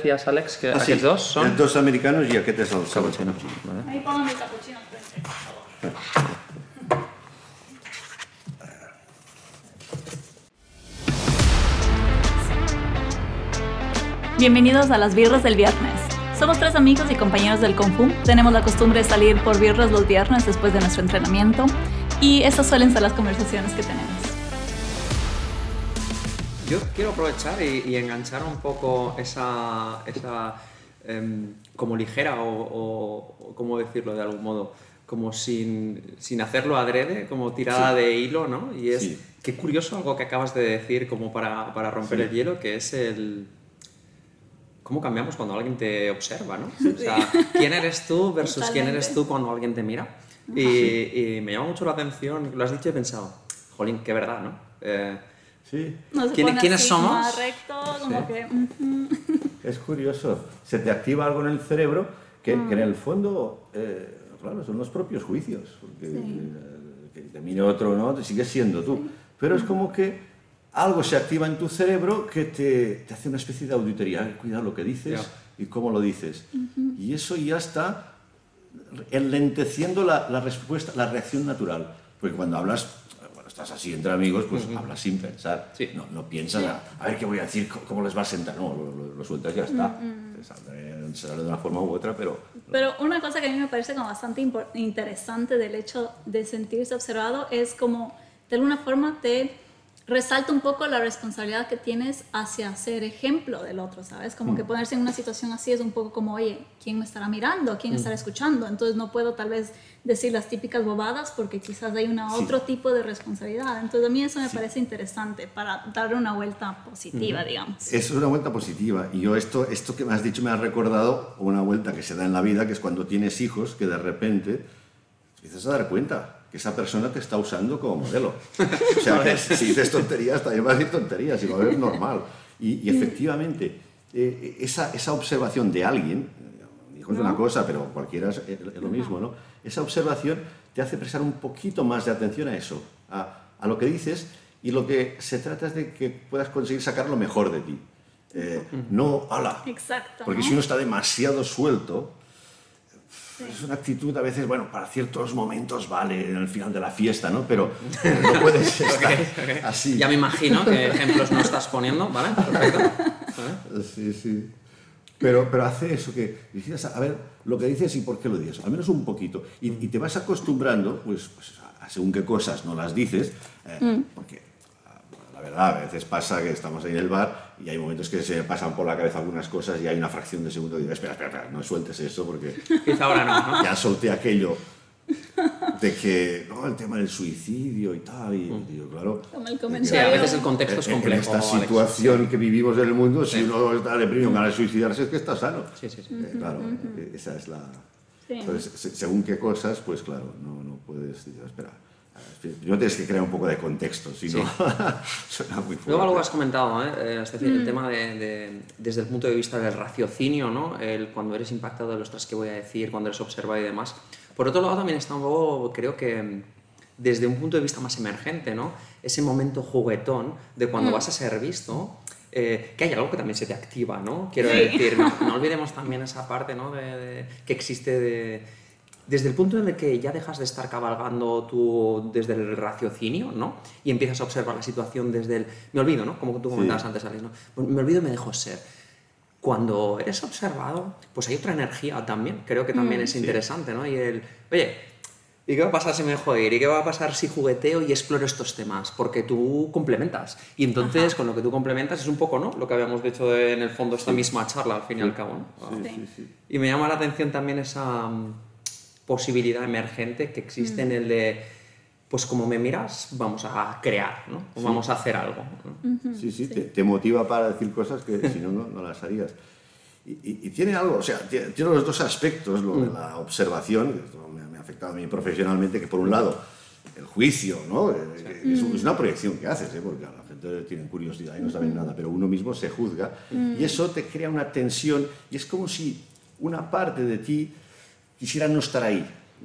Decías, Alex, que Ah, sí. aquests dos són... Els dos americanos i aquest és el Cappuccino. Vale. Ahí pongan el cappuccino enfrente, por favor. Bienvenidos a las birras del viernes. Somos tres amigos y compañeros del Kung Fu. Tenemos la costumbre de salir por birras los viernes después de nuestro entrenamiento y estas suelen ser las conversaciones que tenemos. Yo quiero aprovechar y, y enganchar un poco esa, esa em, como ligera o, o- o cómo decirlo de algún modo, como sin, sin hacerlo adrede, como tirada de hilo, ¿no? Y es, Sí. qué curioso algo que acabas de decir como para, para romper Sí. el hielo, que es el... ¿Cómo cambiamos cuando alguien te observa, no? O sea, ¿quién eres tú versus quién eres Totalmente. tú cuando alguien te mira? Y, y me llama mucho la atención, lo has dicho y he pensado, jolín, qué verdad, ¿no? Eh, Sí, No se ¿Quién- pone quiénes así, somos? más recto, como Sí. que... ujú. es curioso. Se te activa algo en el cerebro que, que en Mm. el fondo, eh, claro, son los propios juicios. Porque eh, que te mire otro no, te sigues siendo tú. Pero es como que algo se activa en tu cerebro que te, te hace una especie de auditoría. Cuidado lo que dices y cómo lo dices. Y eso ya está enlenteciendo la, la respuesta, la reacción natural. Porque cuando hablas, estás así entre amigos, pues hablas sin pensar. Sí. No, no piensas, a, a ver qué voy a decir, cómo, les va a sentar. No, lo, lo- lo sueltas y ya está. Saldrá- Será de una forma u otra, pero Pero una cosa que a mí me parece como bastante interesante del hecho de sentirse observado es como de alguna forma te resalta un poco la responsabilidad que tienes hacia ser ejemplo del otro, ¿sabes? Como que ponerse en una situación así es un poco como, oye, ¿quién me estará mirando? ¿Quién estará escuchando? Entonces no puedo tal vez decir las típicas bobadas porque quizás hay una, Sí. otro tipo de responsabilidad. Entonces a mí eso me parece interesante para darle una vuelta positiva, digamos. es una vuelta positiva. Y yo esto, esto que me has dicho me ha recordado una vuelta que se da en la vida, que es cuando tienes hijos, que de repente te empiezas a dar cuenta que esa persona te está usando como modelo. O sea, que si dices tonterías, también vas a decir tonterías y va a ver normal. Y, y efectivamente, eh, esa, esa observación de alguien, eh, hijo es una cosa, pero cualquiera es, es lo mismo, ¿no? Esa observación te hace prestar un poquito más de atención a eso, a, a lo que dices, y lo que se trata es de que puedas conseguir sacar lo mejor de ti. Eh, no, ala. Exacto. Porque ¿no? si uno está demasiado suelto, es una actitud a veces, bueno, para ciertos momentos vale, en el final de la fiesta, ¿no? Pero no puedes estar así. Ya me imagino qué ejemplos no estás poniendo, ¿vale? Perfecto. ¿Vale? Sí, sí. Pero, pero hace eso que dices, a ver lo que dices y por qué lo dices, al menos un poquito. Y, y te vas acostumbrando, pues, pues, a, según qué cosas no las dices, eh, porque ah, la verdad, a veces pasa que estamos ahí en el bar y hay momentos que se pasan por la cabeza algunas cosas y hay una fracción de segundo y digo, espera, espera, espera, no sueltes eso porque Quizá ahora no, ¿no? ya solté aquello de que, no, el tema del suicidio y tal, y digo, claro. Como el Sí, comentario. a veces el contexto es en- En complejo. esta Alex. situación que vivimos en el mundo, si uno está deprimido, ganas de suicidarse, es que está sano. Sí, sí, sí. Eh, claro, eh, esa es la... Sí. Entonces, se- según qué cosas, pues claro, no, no puedes decir, espera, no tienes que crear un poco de contexto, si no, suena muy fuerte. Luego algo has comentado, ¿eh? Eh, es decir, el tema de, de- desde el punto de vista del raciocinio, ¿no? El, cuando eres impactado de los tras que voy a decir, cuando eres observado y demás. Por otro lado, también está un poco, creo que mm, desde un punto de vista más emergente, ¿no? Ese momento juguetón de cuando vas a ser visto, eh, que hay algo que también se te activa, ¿no? Quiero Sí. decir, no, no olvidemos también esa parte, ¿no? De, de- que existe de, desde el punto en el que ya dejas de estar cabalgando tú desde el raciocinio, ¿no? Y empiezas a observar la situación desde el... Me olvido, ¿no? Como tú comentabas Sí. antes, Alex, ¿no? Pues Me olvido y me dejo ser. Cuando eres observado, pues hay otra energía también. Creo que también es interesante, ¿no? Y el... Oye, ¿y qué va a pasar si me dejo ir? ¿Y qué va a pasar si jugueteo y exploro estos temas? Porque tú complementas. Y entonces, con lo que tú complementas es un poco, ¿no? Lo que habíamos dicho de, en el fondo esta misma charla, al fin y al cabo, ¿no? Sí, Sí. sí, sí. Y me llama la atención también esa mm, posibilidad emergente que existe en el de, pues como me miras, vamos a crear, ¿no? O vamos a hacer algo. ¿no? Sí, sí, Te, te motiva para decir cosas que si no, no, no las harías. Y, y- y tiene algo, o sea, tiene, tiene los dos aspectos, lo de la observación, que esto me, me ha afectado a mí profesionalmente, que por un lado, el juicio, ¿no? Eh, que Es, es una proyección que haces, ¿eh? porque a la gente tiene curiosidad y no saben nada, pero uno mismo se juzga y eso te crea una tensión y es como si una parte de ti quisiera no estar ahí.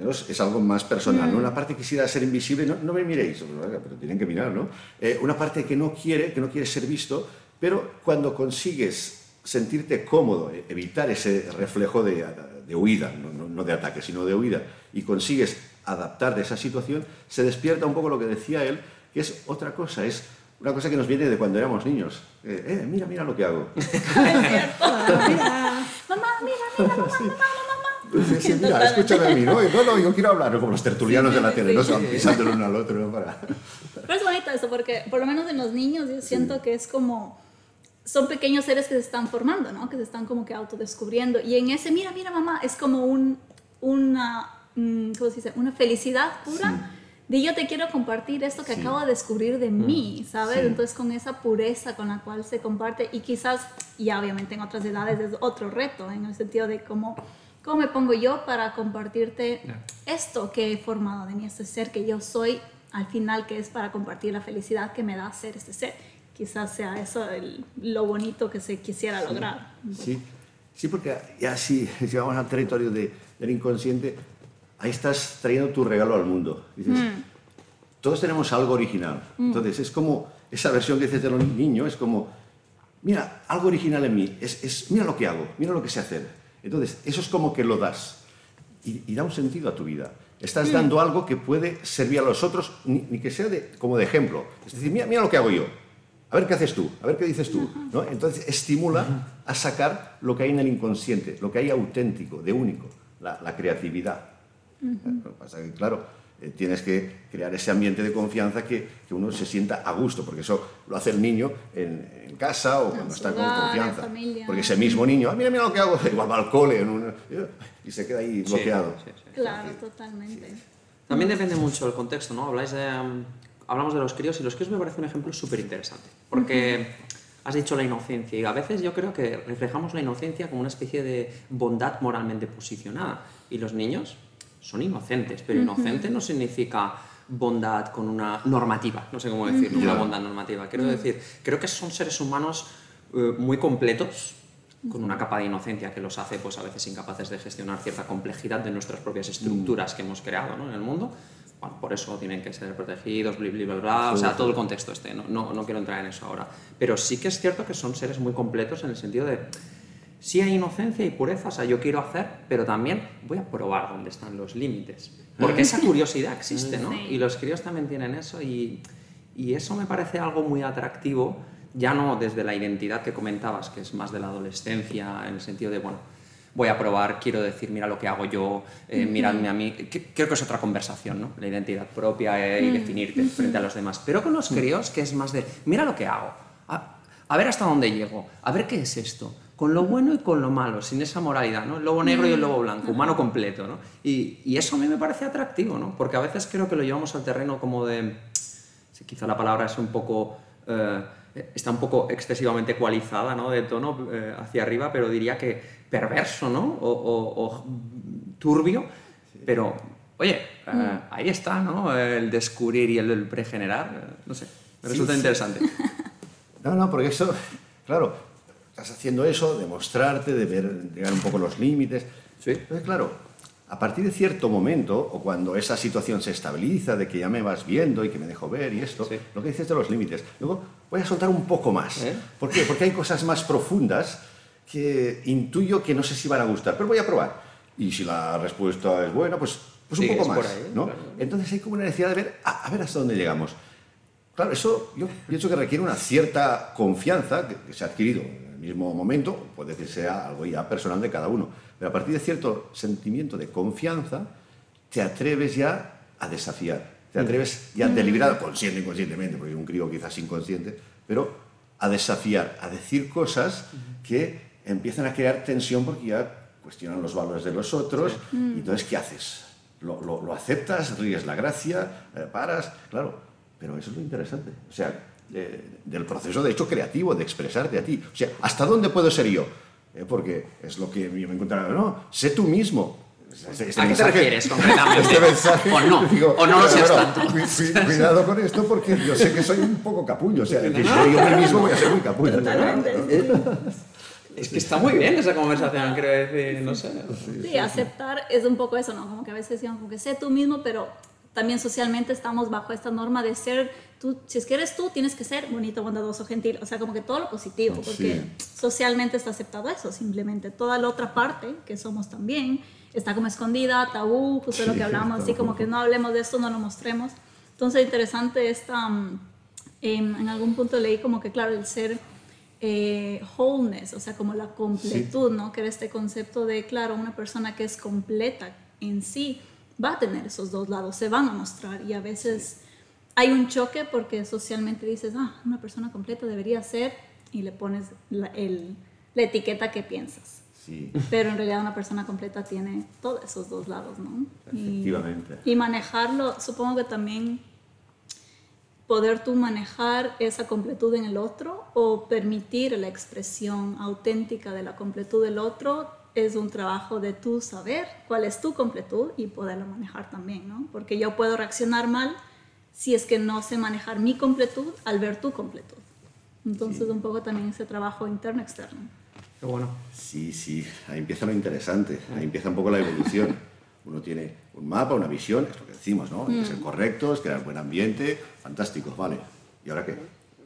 Es, es algo más personal, ¿no? Una parte quisiera ser invisible, no, no me miréis, pero tienen que mirar, ¿no? Eh, una parte que no quiere, que no quiere ser visto, pero cuando consigues sentirte cómodo, e- evitar ese reflejo de, de huida, no, no- de ataque, sino de huida, y consigues adaptar de esa situación, se despierta un poco lo que decía él, que es otra cosa, es una cosa que nos viene de cuando éramos niños. Eh, eh, mira, mira lo que hago. Mamá, mira, mira, mamá, mamá, mamá. Sí, sí, mira, escúchame a mí, ¿no? No, no, yo quiero hablar, como los tertulianos Sí, de la sí, tele, sí, ¿no? sí. Se van pisando el uno al otro, ¿no? Para... Pero es bonito eso, porque por lo menos en los niños yo siento que es como, son pequeños seres que se están formando, ¿no? Que se están como que autodescubriendo. Y en ese, mira, mira, mamá, es como un, una, mm, ¿cómo se dice? Una felicidad pura. De yo te quiero compartir esto que Sí. acabo de descubrir de mí, ¿sabes? Sí. Entonces con esa pureza con la cual se comparte y quizás, ya obviamente en otras edades es otro reto, en el sentido de cómo, cómo me pongo yo para compartirte esto que he formado de mí, este ser que yo soy, al final que es para compartir la felicidad que me da ser este ser. Quizás sea eso el- lo bonito que se quisiera lograr. Sí, sí, porque ya si, si vamos al territorio de- del inconsciente, ahí estás trayendo tu regalo al mundo. Dices, Mm. todos tenemos algo original. Entonces, es como esa versión que dices de los niños, es como, mira, algo original en mí, es, es, mira lo que hago, mira lo que sé hacer. Entonces, eso es como que lo das y, y da un sentido a tu vida. Estás dando algo que puede servir a los otros, ni, ni que sea de, como de ejemplo. Es decir, mira, mira lo que hago yo. A ver qué haces tú, a ver qué dices tú. ¿no? Entonces estimula a sacar lo que hay en el inconsciente, lo que hay auténtico, de único, la, la creatividad. Es que, claro, eh, tienes que crear ese ambiente de confianza que, que uno se sienta a gusto, porque eso lo hace el niño en, en casa o cuando está con confianza. Porque ese mismo niño, "Ah, mira, mira lo que hago, igual va al cole en y se queda ahí Sí, bloqueado. sí, sí. Claro, totalmente. También depende mucho del contexto, ¿no? Habláis de, um, hablamos de los críos y los críos me parece un ejemplo súper interesante. Porque has dicho la inocencia y a veces yo creo que reflejamos la inocencia como una especie de bondad moralmente posicionada. Y los niños son inocentes, pero inocente no significa bondad con una normativa, no sé cómo decirlo, una bondad normativa. Quiero decir, creo que son seres humanos eh, muy completos, con una capa de inocencia que los hace pues a veces incapaces de gestionar cierta complejidad de nuestras propias estructuras que hemos creado ¿no? en el mundo. Bueno, por eso tienen que ser protegidos, bla, bla, bla, bla, o sea, todo el contexto este, no, no, no quiero entrar en eso ahora. Pero sí que es cierto que son seres muy completos en el sentido de, sí hay inocencia y pureza, o sea, yo quiero hacer, pero también voy a probar dónde están los límites. Porque esa curiosidad existe, ¿no? Sí. Y los críos también tienen eso y, y eso me parece algo muy atractivo, ya no desde la identidad que comentabas, que es más de la adolescencia, en el sentido de, bueno, voy a probar, quiero decir, mira lo que hago yo, eh, miradme a mí. Que- Creo que es otra conversación, ¿no? La identidad propia eh, y definirte frente a los demás. Pero con los críos, que es más de, mira lo que hago, a, a ver hasta dónde llego, a ver qué es esto. Con lo bueno y con lo malo, sin esa moralidad, ¿no? El lobo negro y el lobo blanco, humano completo, ¿no? Y, y eso a mí me parece atractivo, ¿no? Porque a veces creo que lo llevamos al terreno como de, quizá la palabra es un poco eh, está un poco excesivamente ecualizada ¿no? de tono eh, hacia arriba pero diría que perverso ¿no? o, o- o turbio pero oye eh, ahí está ¿no? el descubrir y el, el pregenerar eh, no sé me Sí, resulta sí. interesante No, no, porque eso, claro, estás haciendo eso, demostrarte, de ver, llegar un poco los límites. Sí. Entonces, claro, a partir de cierto momento, o cuando esa situación se estabiliza, de que ya me vas viendo y que me dejo ver y esto, Sí. lo que dices de los límites, luego voy a soltar un poco más. ¿Eh? ¿Por qué? Porque hay cosas más profundas que intuyo que no sé si van a gustar, pero voy a probar. Y si la respuesta es buena, pues, pues un Sigues poco más. ahí, ¿no? claro. Entonces hay como una necesidad de ver, a, a ver hasta dónde llegamos. Claro, eso yo pienso que requiere una cierta confianza que, que se ha adquirido el mismo momento, puede que sea algo ya personal de cada uno, pero a partir de cierto sentimiento de confianza, te atreves ya a desafiar, te atreves ya deliberado, consciente, inconscientemente, porque un crío quizás inconsciente, pero a desafiar, a decir cosas que empiezan a crear tensión porque ya cuestionan los valores de los otros, y entonces, ¿qué haces? ¿Lo, lo, lo aceptas? ¿Ríes la gracia? eh, ¿Paras? Claro, pero eso es lo interesante. O sea, de- del proceso, de hecho, creativo, de expresarte a ti. O sea, ¿hasta dónde puedo ser yo? Eh, porque es lo que yo me encontraba, no, sé tú mismo. Este- este ¿A qué te mensaje- refieres concretamente? Este mensaje, O no, digo, o no lo seas tanto. cu- cu- cuidado con esto porque yo sé que soy un poco capullo. O sea, si soy yo mismo voy a ser muy capullo. es que está muy bien esa conversación quiero decir no sé Sí, aceptar es un poco eso, ¿no? Como que a veces decimos como que sé tú mismo, pero también socialmente estamos bajo esta norma de ser tú, si es que eres tú, tienes que ser bonito, bondadoso, gentil, o sea, como que todo lo positivo, porque Sí. socialmente está aceptado eso, simplemente. Toda la otra parte, que somos también, está como escondida, tabú, justo lo que hablamos, así como que no hablemos de esto, no lo mostremos. Entonces, interesante esta, mm, em, en algún punto leí como que, claro, el ser eh, wholeness, o sea, como la completud, ¿no? Que era este concepto de, claro, una persona que es completa en sí va a tener esos dos lados, se van a mostrar y a veces hay un choque porque socialmente dices, ah, una persona completa debería ser y le pones la, el- la etiqueta que piensas. Sí, Pero en realidad una persona completa tiene todos esos dos lados, ¿no? Y- Efectivamente. Y, manejarlo, supongo que también poder tú manejar esa completud en el otro o permitir la expresión auténtica de la completud del otro es un trabajo de tú saber cuál es tu completud y poderla manejar también, ¿no? Porque yo puedo reaccionar mal si es que no sé manejar mi completud al ver tu completud. Entonces un poco también ese trabajo interno-externo. Qué bueno. Sí, sí, ahí empieza lo interesante, ahí empieza un poco la evolución. Uno tiene un mapa, una visión, es lo que decimos, ¿no? Hay que ser correctos, crear buen ambiente, fantástico, vale. ¿Y ahora qué?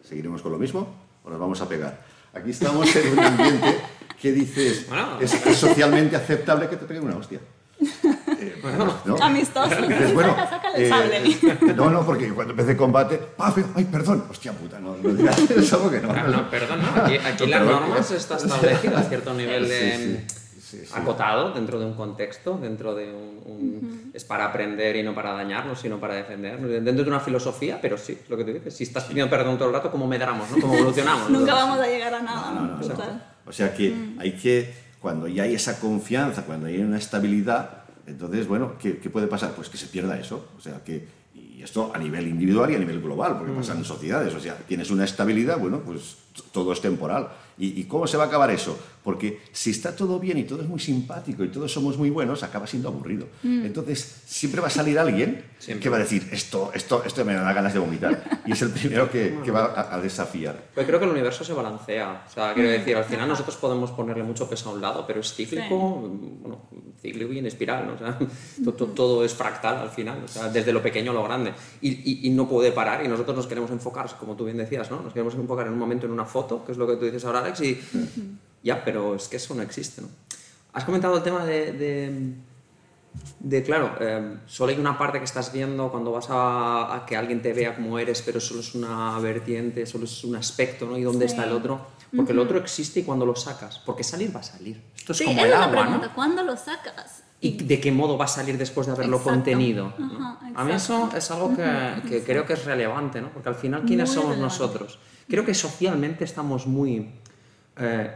¿Seguiremos con lo mismo o nos vamos a pegar? Aquí estamos en un ambiente que dices, Bueno. es, es socialmente aceptable que te peguen una hostia. Eh, ¿no? Amistoso. Dices, bueno, Saca, saca el eh, sable. no, no, porque cuando empecé combate, ¡paf! ¡ay, perdón! ¡Hostia puta! No, no digas eso que no. Claro, no, perdón, no. Aquí, aquí No, las perdón, normas ¿eh? está establecido a cierto nivel de Sí, sí, sí, sí. acotado dentro de un contexto, dentro de un, un- es para aprender y no para dañarnos, sino para defendernos, dentro de una filosofía, pero sí, lo que tú dices, si estás pidiendo perdón todo el rato, ¿cómo medramos, no? ¿Cómo evolucionamos? Nunca vamos a llegar a nada, No, ¿no? no, no, Total. no. O sea que Mm. hay que, cuando ya hay esa confianza, cuando hay una estabilidad, entonces, bueno, ¿qué, qué puede pasar? Pues que se pierda eso. O sea que, y esto a nivel individual y a nivel global, porque pasa en sociedades. O sea, tienes una estabilidad, bueno, pues todo es temporal. ¿Y, y cómo se va a acabar eso? Porque si está todo bien y todo es muy simpático y todos somos muy buenos, acaba siendo aburrido. Entonces, siempre va a salir alguien Siempre. que va a decir, esto, esto, esto me da ganas de vomitar. Y es el primero que, que va a, a desafiar. Pero creo que el universo se balancea. O sea, quiero decir, al final nosotros podemos ponerle mucho peso a un lado, pero es cíclico, bueno, cíclico y en espiral, ¿no? O sea, to- to- todo, es fractal al final, o sea, desde lo pequeño a lo grande. Y, y- y no puede parar y nosotros nos queremos enfocar, como tú bien decías, ¿no? Nos queremos enfocar en un momento en una foto, que es lo que tú dices ahora, Alex, y ya, pero es que eso no existe, ¿no? Has comentado el tema de... de de claro, eh, solo hay una parte que estás viendo cuando vas a, a que alguien te vea como eres, pero solo es una vertiente, solo es un aspecto, ¿no? ¿Y dónde Sí. está el otro? Porque el otro existe y cuando lo sacas, porque salir va a salir. Esto es Sí, como el agua, pregunta, ¿no? ¿cuándo lo sacas? ¿Y de qué modo va a salir después de haberlo Exacto. contenido? ¿no? Ajá, a mí eso es algo que, que creo que es relevante, ¿no? Porque al final, ¿quiénes Muy somos relevante. nosotros? Creo que socialmente estamos muy eh,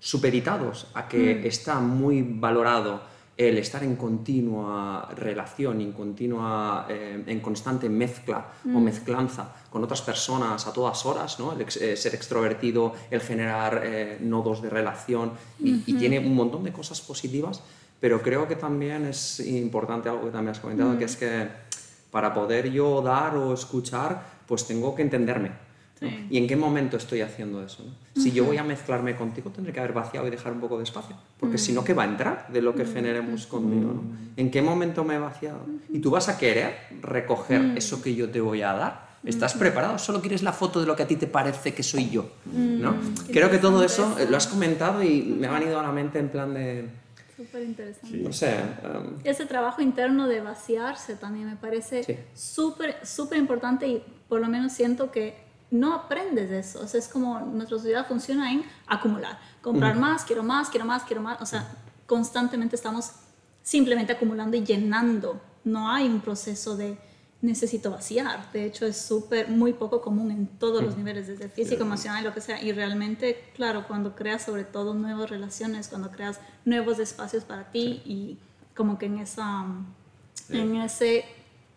supeditados a que Mm. está muy valorado el estar en continua relación, en continua, eh, en constante mezcla o Mm. mezclanza con otras personas a todas horas, ¿no? El ex- eh, ser extrovertido, el generar eh, nodos de relación y, y tiene un montón de cosas positivas, pero creo que también es importante algo que también has comentado, que es que para poder yo dar o escuchar, pues tengo que entenderme. Sí. ¿Y en qué momento estoy haciendo eso? no? Si yo voy a mezclarme contigo, tendré que haber vaciado y dejar un poco de espacio, porque si no, ¿qué va a entrar de lo que generemos conmigo? ¿no? ¿En qué momento me he vaciado? Y tú vas a querer recoger eso que yo te voy a dar. ¿Estás preparado? ¿Solo quieres la foto de lo que a ti te parece que soy yo? ¿no? Creo que todo eso eh, lo has comentado y me ha venido a la mente en plan de, Súper interesante. Sí. no sé, em, Ese trabajo interno de vaciarse también me parece Sí. súper, súper importante y por lo menos siento que no aprendes de eso. O sea, es como nuestra sociedad funciona en acumular. Comprar más, quiero más, quiero más, quiero más. O sea, constantemente estamos simplemente acumulando y llenando. No hay un proceso de necesito vaciar. De hecho, es súper, muy poco común en todos los niveles, desde físico, emocional, lo que sea. Y realmente, claro, cuando creas sobre todo nuevas relaciones, cuando creas nuevos espacios para ti y como que en esa, en ese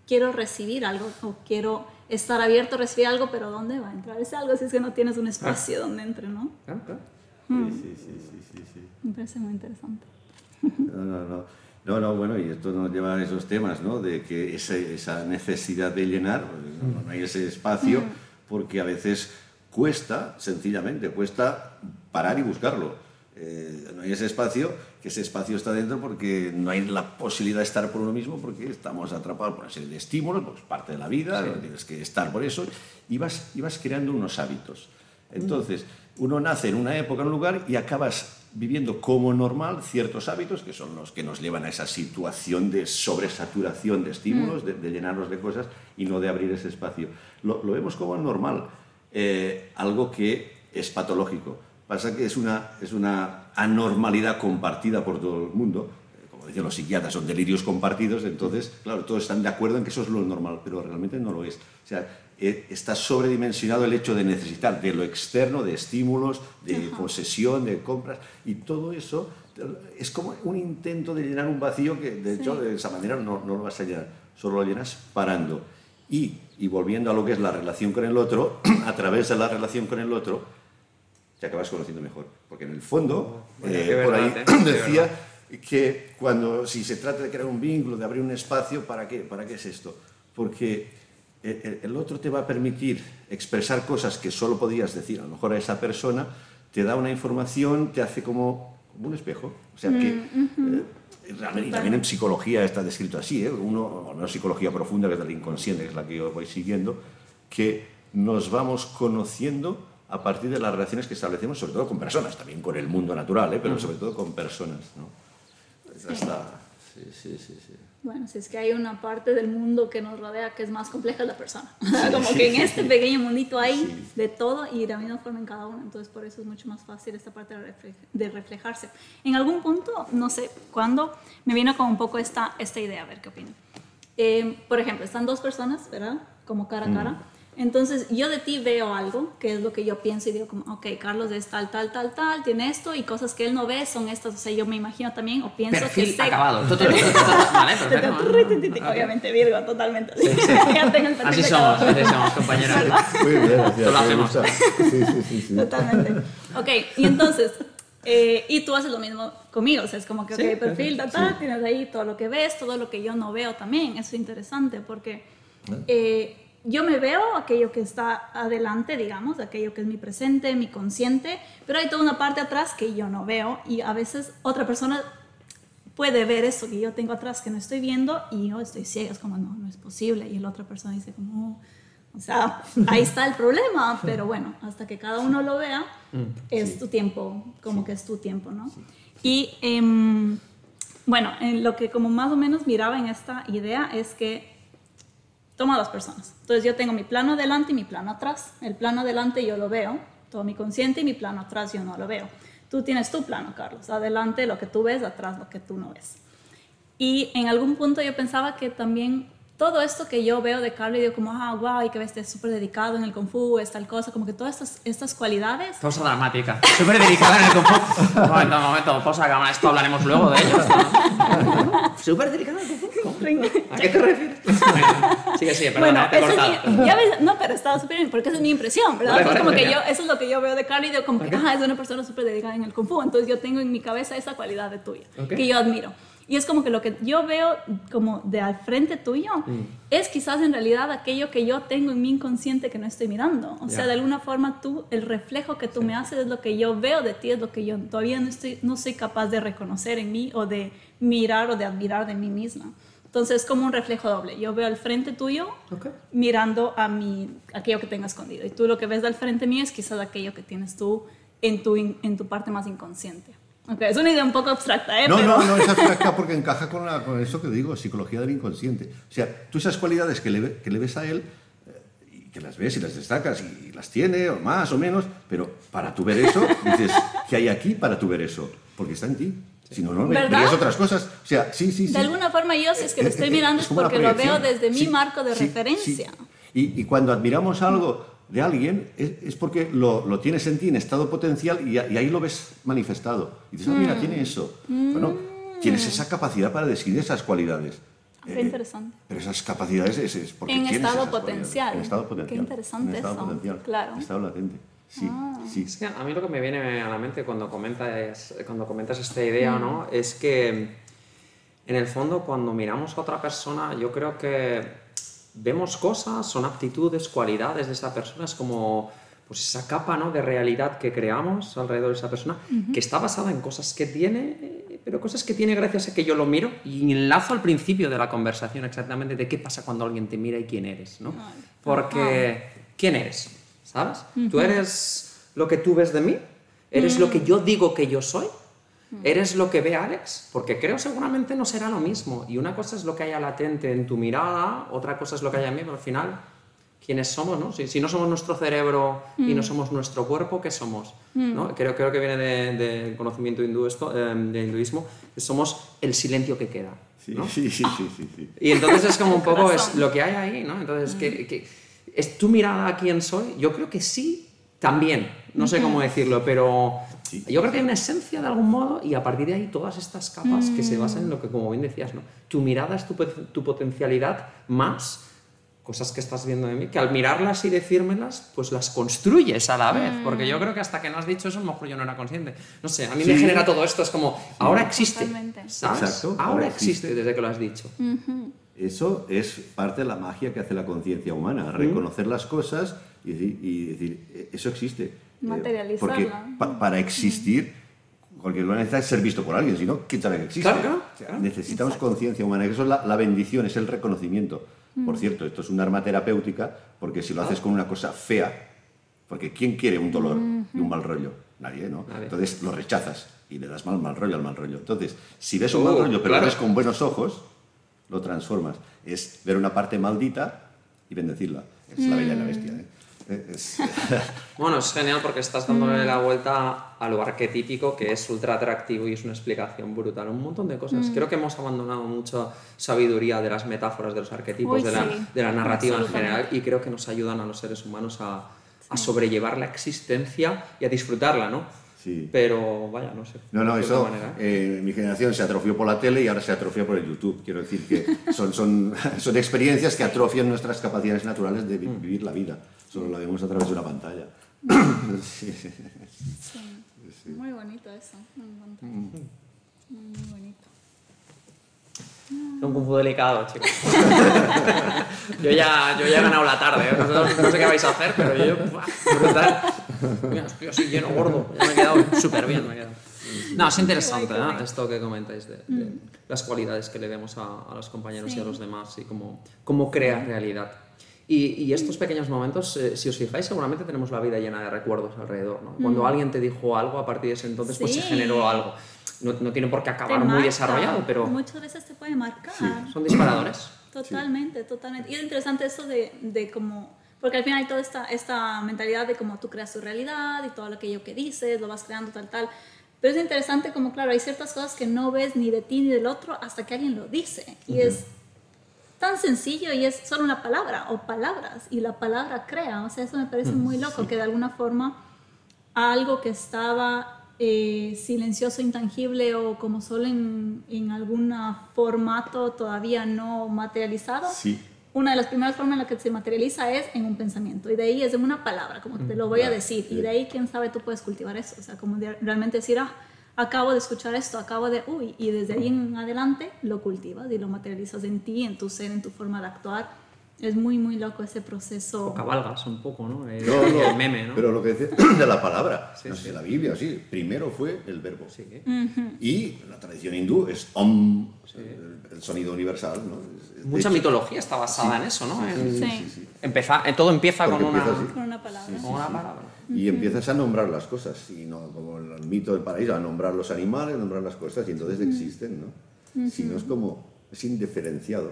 quiero recibir algo o quiero estar abierto a recibir algo, pero ¿dónde va a entrar ese algo si es que no tienes un espacio donde entre, no? claro, claro. Mm. Sí, sí, sí, sí, sí. Me parece muy interesante. No, no, no. No, no, bueno, y esto nos lleva a esos temas, ¿no? De que ese- esa necesidad de llenar, pues, no, no hay ese espacio, porque a veces cuesta, sencillamente, cuesta parar y buscarlo. Eh, no hay ese espacio, que ese espacio está dentro porque no hay la posibilidad de estar por uno mismo porque estamos atrapados por una serie de estímulos, pues parte de la vida, tienes que estar por eso, y vas, y vas creando unos hábitos. Entonces, uno nace en una época, en un lugar, y acabas viviendo como normal ciertos hábitos que son los que nos llevan a esa situación de sobresaturación de estímulos, de, llenarnos de cosas y no de abrir ese espacio. Lo, vemos como normal, eh, algo que es patológico. Pasa que es una, es una anormalidad compartida por todo el mundo. Eh, como decían los psiquiatras, son delirios compartidos, entonces, claro, todos están de acuerdo en que eso es lo normal, pero realmente no lo es. O sea, eh, está sobredimensionado el hecho de necesitar de lo externo, de estímulos, de posesión, de compras, y todo eso es como un intento de llenar un vacío que de hecho de esa manera no, no, lo vas a llenar, solo lo llenas parando. Y, y volviendo a lo que es la relación con el otro, a través de la relación con el otro, te acabas conociendo mejor. Porque en el fondo, oh, eh, por ahí ¿eh? decía que cuando, si se trata de crear un vínculo, de abrir un espacio, ¿para qué, ¿para qué es esto? Porque el otro te va a permitir expresar cosas que solo podías decir a lo mejor a esa persona, te da una información, te hace como, un espejo. O sea que mm, eh, realmente, también en psicología está descrito así, ¿eh? Uno, una psicología profunda que es la inconsciente, que es la que yo voy siguiendo, que nos vamos conociendo a partir de las relaciones que establecemos, sobre todo con personas, también con el mundo natural, ¿eh? pero sobre todo con personas. ¿no? Sí, sí, sí, sí. Bueno, si es que hay una parte del mundo que nos rodea que es más compleja es la persona. Como que en este pequeño mundito hay de todo y de la misma forma en cada uno. Entonces, por eso es mucho más fácil esta parte de reflejarse. En algún punto, no sé cuándo, me vino como un poco esta, esta idea, a ver qué opinan. Eh, por ejemplo, están dos personas, ¿verdad? Como cara a cara. Entonces yo de ti veo algo, que es lo que yo pienso y digo como, ok, Carlos es tal, tal, tal, tal, tiene esto y cosas que él no ve son estas, o sea, yo me imagino también o pienso Perfil que sé... acabado. Obviamente Virgo, totalmente. Así somos, así somos, compañeros. Muy bien, lo hacemos. Sí, sí, sí, Totalmente. Ok, y entonces, eh, y tú haces lo mismo conmigo, o sea, es como que, ok, perfil, tal, tal, tienes ahí todo lo que ves, todo lo que yo no veo también, eso es interesante porque... Eh, yo me veo aquello que está adelante, digamos, aquello que es mi presente, mi consciente, pero hay toda una parte atrás que yo no veo y a veces otra persona puede ver eso que yo tengo atrás que no estoy viendo y yo estoy ciega, es como, no, no es posible. Y la otra persona dice como, o sea, ahí está el problema, pero bueno, hasta que cada uno lo vea, mm, es tu tiempo, como que es tu tiempo, ¿no? Y em, bueno, en lo que como más o menos miraba en esta idea es que toma dos personas. Entonces yo tengo mi plano adelante y mi plano atrás. El plano adelante yo lo veo, todo mi consciente, y mi plano atrás yo no lo veo. Tú tienes tu plano, Carlos. Adelante lo que tú ves, atrás lo que tú no ves. Y en algún punto yo pensaba que también todo esto que yo veo de Carlos y digo como, ah, wow, y que ves, súper dedicado en el Kung Fu, es tal cosa, como que todas estas, estas cualidades... Cosa dramática. Súper dedicado en el Kung Fu. Un momento, un momento, posa cámara, esto hablaremos luego de ello. Súper dedicado en el Kung Fu. ¿A qué te refieres? Sigue, sigue, perdona, bueno, te ya ves, No, pero estaba súper bien, porque esa es mi impresión, ¿verdad? como que yo, eso es lo que yo veo de Carlos y digo como que, ah, es una persona súper dedicada en el Kung Fu, entonces yo tengo en mi cabeza esa cualidad de tuya, que yo admiro. Y es como que lo que yo veo como de al frente tuyo mm. es quizás en realidad aquello que yo tengo en mi inconsciente que no estoy mirando. O sea, de alguna forma tú, el reflejo que tú me haces es lo que yo veo de ti, es lo que yo todavía no, estoy, no soy capaz de reconocer en mí o de mirar o de admirar de mí misma. Entonces es como un reflejo doble. Yo veo al frente tuyo mirando a mí, aquello que tengo escondido. Y tú lo que ves al frente mío es quizás aquello que tienes tú en tu, en tu parte más inconsciente. Okay, es una idea un poco abstracta, ¿eh? No, no, no es abstracta porque encaja con, con, eso que digo, psicología del inconsciente. O sea, tú esas cualidades que le, que le ves a él, eh, y que las ves y las destacas y las tiene, o más o menos, pero para tú ver eso, dices, ¿qué hay aquí para tú ver eso? Porque está en ti. Si no, no verías otras cosas. O sea, sí, sí, sí. De alguna forma yo, si es que lo eh, estoy eh, mirando, es, porque lo veo desde mi marco de referencia. Y, y cuando admiramos algo de alguien es, porque lo, tienes en ti en estado potencial y, ahí lo ves manifestado. Y dices, ah, mira, mm. tiene eso. Bueno, tienes esa capacidad para describir esas cualidades. Qué eh, interesante. Pero esas capacidades es, porque en tienes estado potencial. En estado potencial. Qué interesante en estado Potencial, claro. En estado latente. Sí, ah. sí. a mí lo que me viene a la mente cuando comentas, cuando comentas esta idea, ¿no? Mm. Es que en el fondo cuando miramos a otra persona, yo creo que vemos cosas, son aptitudes, cualidades de esa persona, es como pues esa capa ¿no? de realidad que creamos alrededor de esa persona, que está basada en cosas que tiene, eh, pero cosas que tiene gracias a que yo lo miro y enlazo al principio de la conversación exactamente de qué pasa cuando alguien te mira y quién eres, ¿no? Porque, ¿quién eres? ¿Sabes? Tú eres lo que tú ves de mí, eres lo que yo digo que yo soy, ¿Eres lo que ve Alex? Porque creo seguramente no será lo mismo. Y una cosa es lo que haya latente en tu mirada, otra cosa es lo que haya en mí, pero al final quiénes somos, ¿no? Si, si no somos nuestro cerebro y no mm. somos nuestro cuerpo, ¿qué somos? ¿no? Mm. Creo, creo que viene del de conocimiento hindú esto, eh, de hinduismo, que somos el silencio que queda. ¿no? Sí, sí, sí, sí, sí, Y entonces es como un poco es lo que hay ahí, ¿no? Entonces, ¿qué, mm. ¿es tu mirada a quién soy? Yo creo que sí, también. No sé cómo decirlo, pero yo creo que hay una esencia de algún modo y a partir de ahí todas estas capas que se basan en lo que, como bien decías, ¿no? Tu mirada es tu, tu potencialidad más cosas que estás viendo de mí, que al mirarlas y decírmelas, pues las construyes a la vez, porque yo mm. creo que hasta que no has dicho eso, a lo mejor yo no era consciente. No sé, a mí me genera todo esto, es como, ahora existe, ¿sabes? Exacto, ahora, existe. desde que lo has dicho. Eso es parte de la magia que hace la conciencia humana, reconocer las cosas y decir, e-, eso existe. Materializarla. Porque para existir, cualquier cosa necesita ser visto por alguien, si no, ¿quién sabe que existe? Claro, Necesitamos conciencia humana, eso es la, la bendición, es el reconocimiento. Por cierto, esto es un arma terapéutica porque si lo haces con una cosa fea, porque ¿quién quiere un dolor y un mal rollo? Nadie, ¿no? Entonces lo rechazas y le das mal, mal rollo al mal rollo. Entonces, si ves un mal rollo pero lo ves con buenos ojos, lo transformas. Es ver una parte maldita y bendecirla. Es la bella y la bestia. ¿eh? bueno, es genial porque estás dándole la vuelta a lo arquetípico que es ultra atractivo y es una explicación brutal. Un montón de cosas. Mm. Creo que hemos abandonado mucha sabiduría de las metáforas, de los arquetipos, de, la, de, la, narrativa en general y creo que nos ayudan a los seres humanos a, a sobrellevar la existencia y a disfrutarla, ¿no? Pero vaya, no sé. No, no, eso. Eh, mi generación se atrofió por la tele y ahora se atrofia por el YouTube. Quiero decir que son, son, son experiencias que atrofian nuestras capacidades naturales de mm. vivir la vida. Solo la vemos a través de una pantalla. sí. Muy bonito eso. Mm. Muy bonito. Es un kung delicado, chicos. yo, ya, yo ya he ganado la tarde. ¿eh? No, sé qué vais a hacer, pero yo. Brutal. Mira, yo soy lleno gordo. me he quedado súper bien. Me No, es interesante ¿eh? esto que comentáis de, mm. las cualidades que le vemos a, a los compañeros y a los demás y cómo, cómo crea realidad. Y, y, estos pequeños momentos, eh, si os fijáis, seguramente tenemos la vida llena de recuerdos alrededor. ¿no? Cuando mm. alguien te dijo algo, a partir de ese entonces, pues se generó algo no, no tiene por qué acabar muy desarrollado, pero... Muchas veces te puede marcar. son disparadores. Totalmente, totalmente. Y es interesante eso de, de como... Porque al final hay toda esta, esta mentalidad de cómo tú creas tu realidad y todo aquello que dices, lo vas creando tal, tal. Pero es interesante como, claro, hay ciertas cosas que no ves ni de ti ni del otro hasta que alguien lo dice. Y es tan sencillo y es solo una palabra o palabras y la palabra crea. O sea, eso me parece muy loco, que de alguna forma algo que estaba eh, silencioso, intangible o como solo en, en algún formato todavía no materializado. Sí. Una de las primeras formas en la que se materializa es en un pensamiento y de ahí es en una palabra, como te lo voy a decir. Y de ahí, quién sabe, tú puedes cultivar eso. O sea, como realmente decir, ah, acabo de escuchar esto, acabo de, uy, y desde ahí en adelante lo cultivas y lo materializas en ti, en tu ser, en tu forma de actuar es muy, muy loco ese proceso. O cabalgas un poco, ¿no? El, el meme, ¿no? Pero lo que dice de la palabra, sí, no sé, la Biblia, sí. Primero fue el verbo. Sí. Y la tradición hindú es om, el sonido universal, ¿no? Mucha mitología está basada en eso, ¿no? sí. Empieza, todo empieza con una, con una palabra. Con una palabra. Y empiezas a nombrar las cosas, y no como el mito del paraíso, a nombrar los animales, a nombrar las cosas, y entonces existen, ¿no? Si no es como es indiferenciado,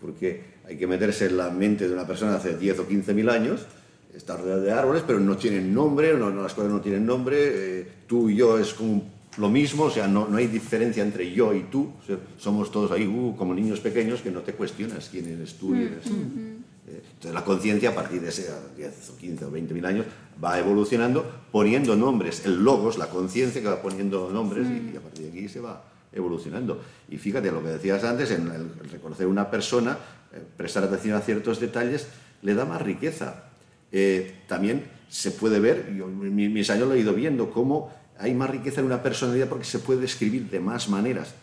porque hay que meterse en la mente de una persona de hace 10 o 15 mil años, está rodeada de árboles, pero no tienen nombre, no, las cosas no tienen nombre, eh, tú y yo es como lo mismo, o sea, no, no hay diferencia entre yo y tú, somos todos ahí uh, como niños pequeños que no te cuestionas quién eres tú y eres tú. Entonces la conciencia a partir de ese 10 o 15 o 20 mil años va evolucionando poniendo nombres, el logos, la conciencia que va poniendo nombres y a partir de aquí se va evolucionando. Y fíjate lo que decías antes, en el, reconocer una persona, eh, prestar atención a ciertos detalles, le da más riqueza. Eh, también se puede ver, yo mis años lo he ido viendo, cómo hay más riqueza en una personalidad porque se puede describir de más maneras,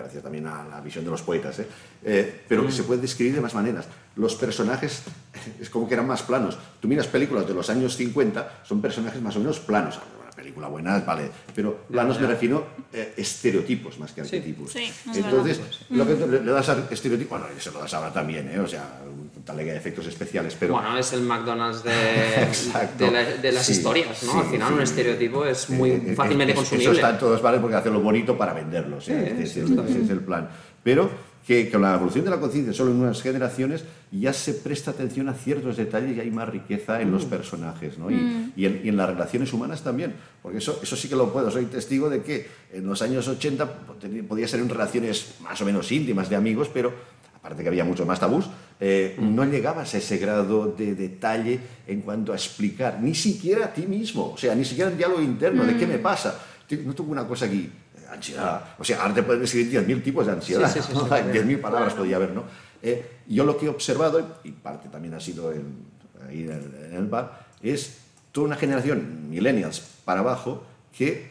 gracias también a la visión de los poetas, ¿eh? pero que se puede describir de más maneras. Los personajes es como que eran más planos. Tú miras películas de los años 50, son personajes más o menos planos. Una película buena, vale, pero planos me refiero eh, estereotipos más que arquetipos. Sí, es Entonces, lo que le, das a estereotipos, bueno, se lo das ahora también, ¿eh? o sea, tal de efectos especiales, pero... Bueno, es el McDonald's de, de, la- de las Sí, muy ¿no? sí, Al final sí. un estereotipo es muy Eh, eh, fácilmente es- consumible. Eso está en todos vale porque hace lo bonito para venderlo, o sea, Sí, este sí, es el- ese es el plan. Pero que con la evolución de la conciencia solo en unas generaciones ya se presta atención a ciertos detalles y hay más riqueza en los personajes, ¿no? Y, y en, y en las relaciones humanas también, porque eso, eso sí que lo puedo, soy testigo de que en los años 80 tenía- podía ser en relaciones más o menos íntimas de amigos, pero aparte que había muchos más tabús, eh, no llegabas a ese grado de detalle en cuanto a explicar, ni siquiera a ti mismo, o sea, ni siquiera en diálogo interno, de qué me pasa. Te- No tengo una cosa aquí, ansiedad, o sea, ahora te puedes escribir 10.000 tipos de ansiedad, Sí, sí, sí, ¿no? también. 10.000 palabras podía haber, ¿no? Eh, yo lo que he observado, y parte también ha sido en, ahí en el- en el bar, es toda una generación, millennials para abajo, que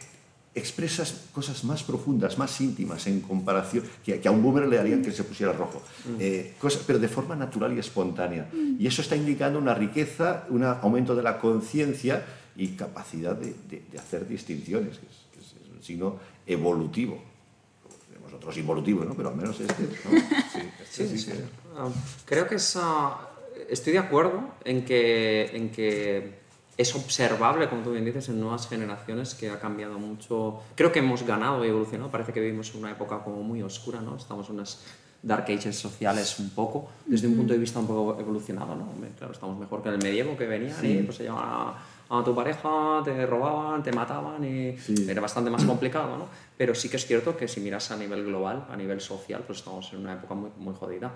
expresas cosas más profundas, más íntimas en comparación, que, que a un boomer le harían que se pusiera rojo, Eh, cosas, pero de forma natural y espontánea. Y eso está indicando una riqueza, un aumento de la conciencia y capacidad de, de- de hacer distinciones, que es, que es un signo evolutivo. Tenemos otros involutivos, ¿no? pero al menos este, ¿no? Sí, este sí que- Ah, creo que es, ah, estoy de acuerdo en que, en que es observable, como tú bien dices, en nuevas generaciones que ha cambiado mucho. Creo que hemos ganado y evolucionado. Parece que vivimos en una época como muy oscura, ¿no? Estamos en unas dark ages sociales un poco, desde un punto de vista un poco evolucionado, ¿no? Claro, estamos mejor que en el medievo que venían y pues se llevaban a, a tu pareja, te robaban, te mataban y Sí. era bastante más complicado, ¿no? Pero sí que es cierto que si miras a nivel global, a nivel social, pues estamos en una época muy, muy jodida.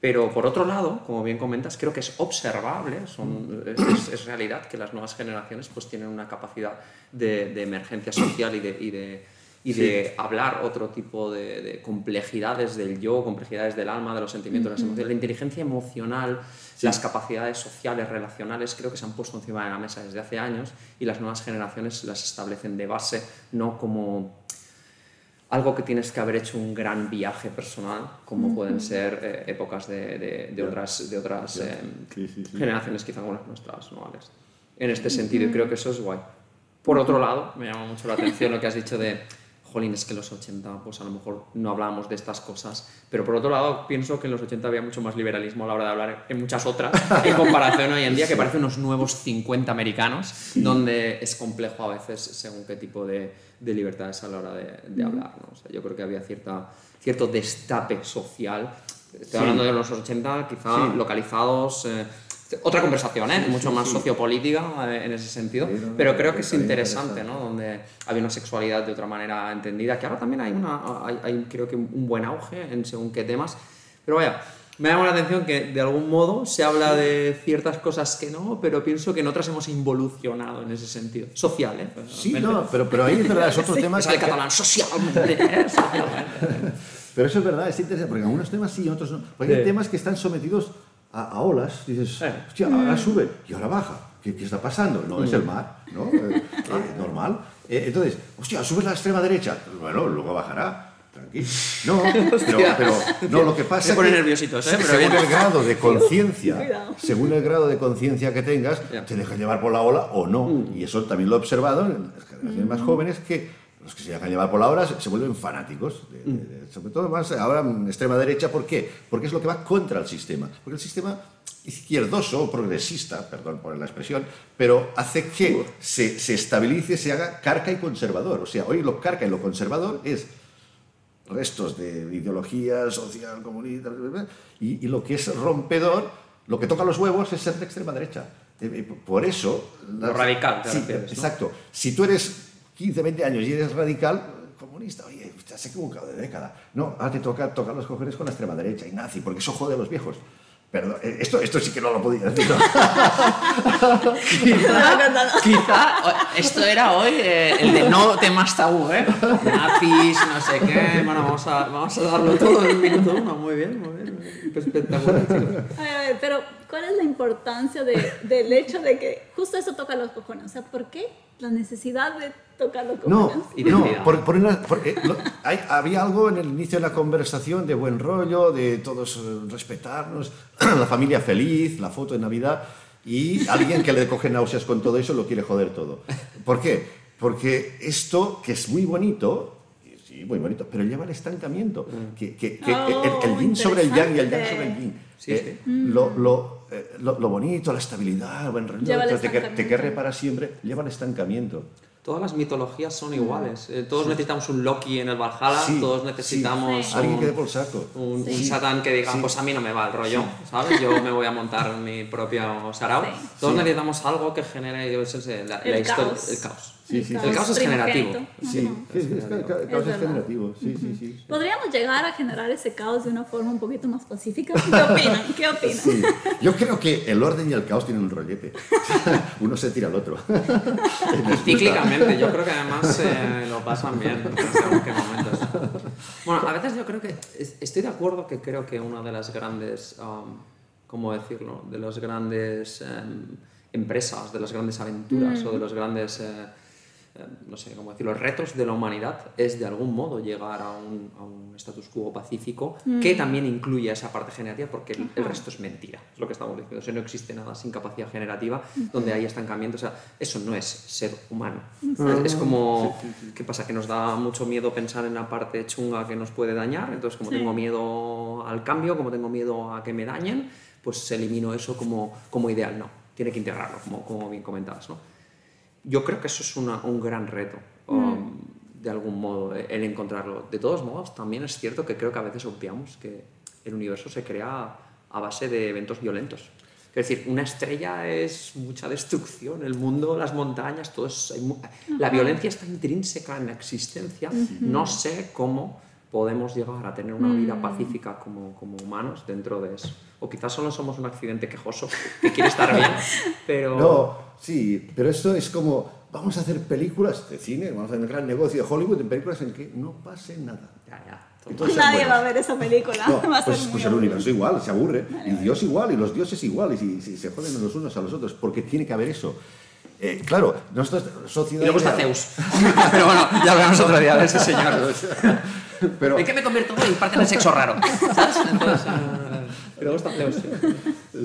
Pero por otro lado, como bien comentas, creo que es observable, son, es, es realidad que las nuevas generaciones pues tienen una capacidad de, de emergencia social y de, y de, y de hablar otro tipo de, de complejidades del yo, complejidades del alma, de los sentimientos, de las emociones, la inteligencia emocional, las capacidades sociales, relacionales, creo que se han puesto encima de la mesa desde hace años y las nuevas generaciones las establecen de base, no como algo que tienes que haber hecho un gran viaje personal, como pueden ser eh, épocas de, de- de otras, de otras eh, Sí, sí, sí. generaciones quizá las nuestras, ¿no, Alex? En este sentido, y creo que eso es guay. Por otro lado, me llama mucho la atención lo que has dicho de, jolín, es que en los 80, pues a lo mejor no hablábamos de estas cosas, pero por otro lado, pienso que en los 80 había mucho más liberalismo a la hora de hablar en muchas otras, en comparación hoy en día, que parece unos nuevos 50 americanos, donde es complejo a veces según qué tipo de, de libertades a la hora de, de hablar, ¿no? O sea, yo creo que había cierta, cierto destape social. Estoy Sí. hablando de los 80, quizá Sí. localizados... eh, otra conversación, ¿eh? mucho más sociopolítica eh, en ese sentido, pero creo que es interesante, interesante. ¿no? Donde había una sexualidad de otra manera entendida, que ahora también hay, una, hay, hay, creo que un buen auge en según qué temas, pero vaya, me llama la atención que de algún modo se habla de ciertas cosas que no, pero pienso que en otras hemos involucionado en ese sentido, social, ¿eh? Sí, Realmente. no, pero, pero ahí es verdad, es otro tema Me sale que- catalán, socialmente, ¿eh? Socialmente. Pero eso es verdad, es interesante, porque algunos temas sí, en otros no. Porque hay Sí. temas que están sometidos a, a olas, dices, Eh. hostia, ahora sube y ahora baja. ¿Qué, qué está pasando? No, es el mar, ¿no? Eh, eh, normal. Eh, entonces, hostia, sube la extrema derecha. Bueno, luego bajará. Tranquilo. No, pero, pero no, lo que pasa es pone que nerviositos, ¿eh? Pero según bien. el grado de conciencia, según el grado de conciencia que tengas, te deja llevar por la ola o no. Y eso también lo he observado en las generaciones más jóvenes que los que se dejan llevar por la ola se, se vuelven fanáticos, de- de- de- sobre todo más ahora en extrema derecha. ¿Por qué? Porque es lo que va contra el sistema. Porque el sistema izquierdoso progresista, perdón por la expresión, pero hace que se, se estabilice, se haga carca y conservador. O sea, hoy lo carca y lo conservador es restos de ideología social, comunista, y, y lo que es rompedor, lo que toca los huevos es ser de extrema derecha. Eh, eh, Por eso... Lo radical, te Sí, refieres, ¿no? Exacto. Si tú eres 15, 20 años y eres radical, comunista, oye, te has equivocado de década. No, ahora te toca tocar los cojones con la extrema derecha y nazi, porque eso jode a los viejos. Perdón, eh, esto, esto sí que no lo podía decir. ¿no? Quizá esto era hoy eh, el de no temas tabú, ¿eh? Nazis, no sé qué. Bueno, vamos a, vamos a darlo todo en un minuto uno. Muy bien, muy bien. Espectacular, chicos. A ver, a ver, pero ¿cuál ¿cuál es la importancia de, del hecho de que justo eso toca los cojones? O sea, ¿por qué la necesidad de tocar los No, cojones? no, por, por una- por- eh, lo- hay- había algo en el inicio de la conversación de buen rollo, de todos eh, respetarnos, la familia feliz, la foto de Navidad, y alguien que le coge náuseas con todo eso lo quiere joder todo. ¿Por qué? Porque esto, que es muy bonito, sí, muy bonito, pero lleva al estancamiento, que, que- que Oh, el, el yin sobre el yang y el yang sobre el yin. Sí, Eh, Lo, lo, eh, lo- lo bonito, la estabilidad, el buen rollo, Lleva al te, que- te querré para siempre, lleva al estancamiento. Todas las mitologías son iguales. Eh, todos necesitamos un Loki en el Valhalla, Sí, todos sí. necesitamos Sí. Alguien un, que dé por saco. un, Sí. un Satán que diga, Sí. pues a mí no me va el rollo, ¿sabes? Yo me voy a montar mi propio sarao. Sí. Todos Sí. necesitamos algo que genere yo sé, sé, la, El la historia, caos. el caos. Sí, sí, El caos es generativo. Sí, Ajá. es, es, generativos, sí, sí, sí. ¿Podríamos llegar a generar ese caos de una forma un poquito más pacífica? ¿Qué opinan? ¿Qué opinan? Sí. Yo creo que el orden y el caos tienen un rollete. Uno se tira al otro. Cíclicamente, yo creo que además eh, lo pasan bien en según qué momentos. Bueno, a veces yo creo que es- estoy de acuerdo que creo que una de las grandes, um, ¿cómo decirlo? De las grandes em, empresas, de las grandes aventuras o de los grandes, eh, no sé cómo decirlo, retos de la humanidad es de algún modo llegar a un, a un status quo pacífico que también incluye esa parte generativa porque el, el resto es mentira, es lo que estamos diciendo. O sea, no existe nada sin capacidad generativa donde hay estancamiento. O sea, eso no es ser humano. Es como, ¿qué pasa? Que nos da mucho miedo pensar en la parte chunga que nos puede dañar. Entonces, como Sí. tengo miedo al cambio, como tengo miedo a que me dañen, pues elimino eso como, como ideal. No, tiene que integrarlo, como, como bien comentabas. ¿no? Yo creo que eso es una- un gran reto, um, de algún modo, eh, el encontrarlo. De todos modos, también es cierto que creo que a veces obviamos que el universo se crea a base de eventos violentos. Es decir, una estrella es mucha destrucción, el mundo, las montañas, todo es... hay La violencia está intrínseca en la existencia. No sé cómo podemos llegar a tener una vida pacífica como, como humanos dentro de eso. O quizás solo somos un accidente quejoso que quiere estar bien, pero... No, sí, pero esto es como, vamos a hacer películas de cine, vamos a hacer un gran negocio de Hollywood en películas en que no pase nada. Ya, ya. Entonces, Nadie bueno, va a ver esa película. No, va a ser pues, pues el universo igual, se aburre. Y Dios igual, y los dioses igual, y, si- si se joden los unos a los otros, porque tiene que haber eso. Eh, claro, nuestra sociedad... Y luego está ideal- Zeus. Pero bueno, ya hablamos otro día de ese señor. Pero, ¿En qué me convierto hoy? Parte del sexo raro. ¿Sabes? Entonces, eh, y luego está Zeus.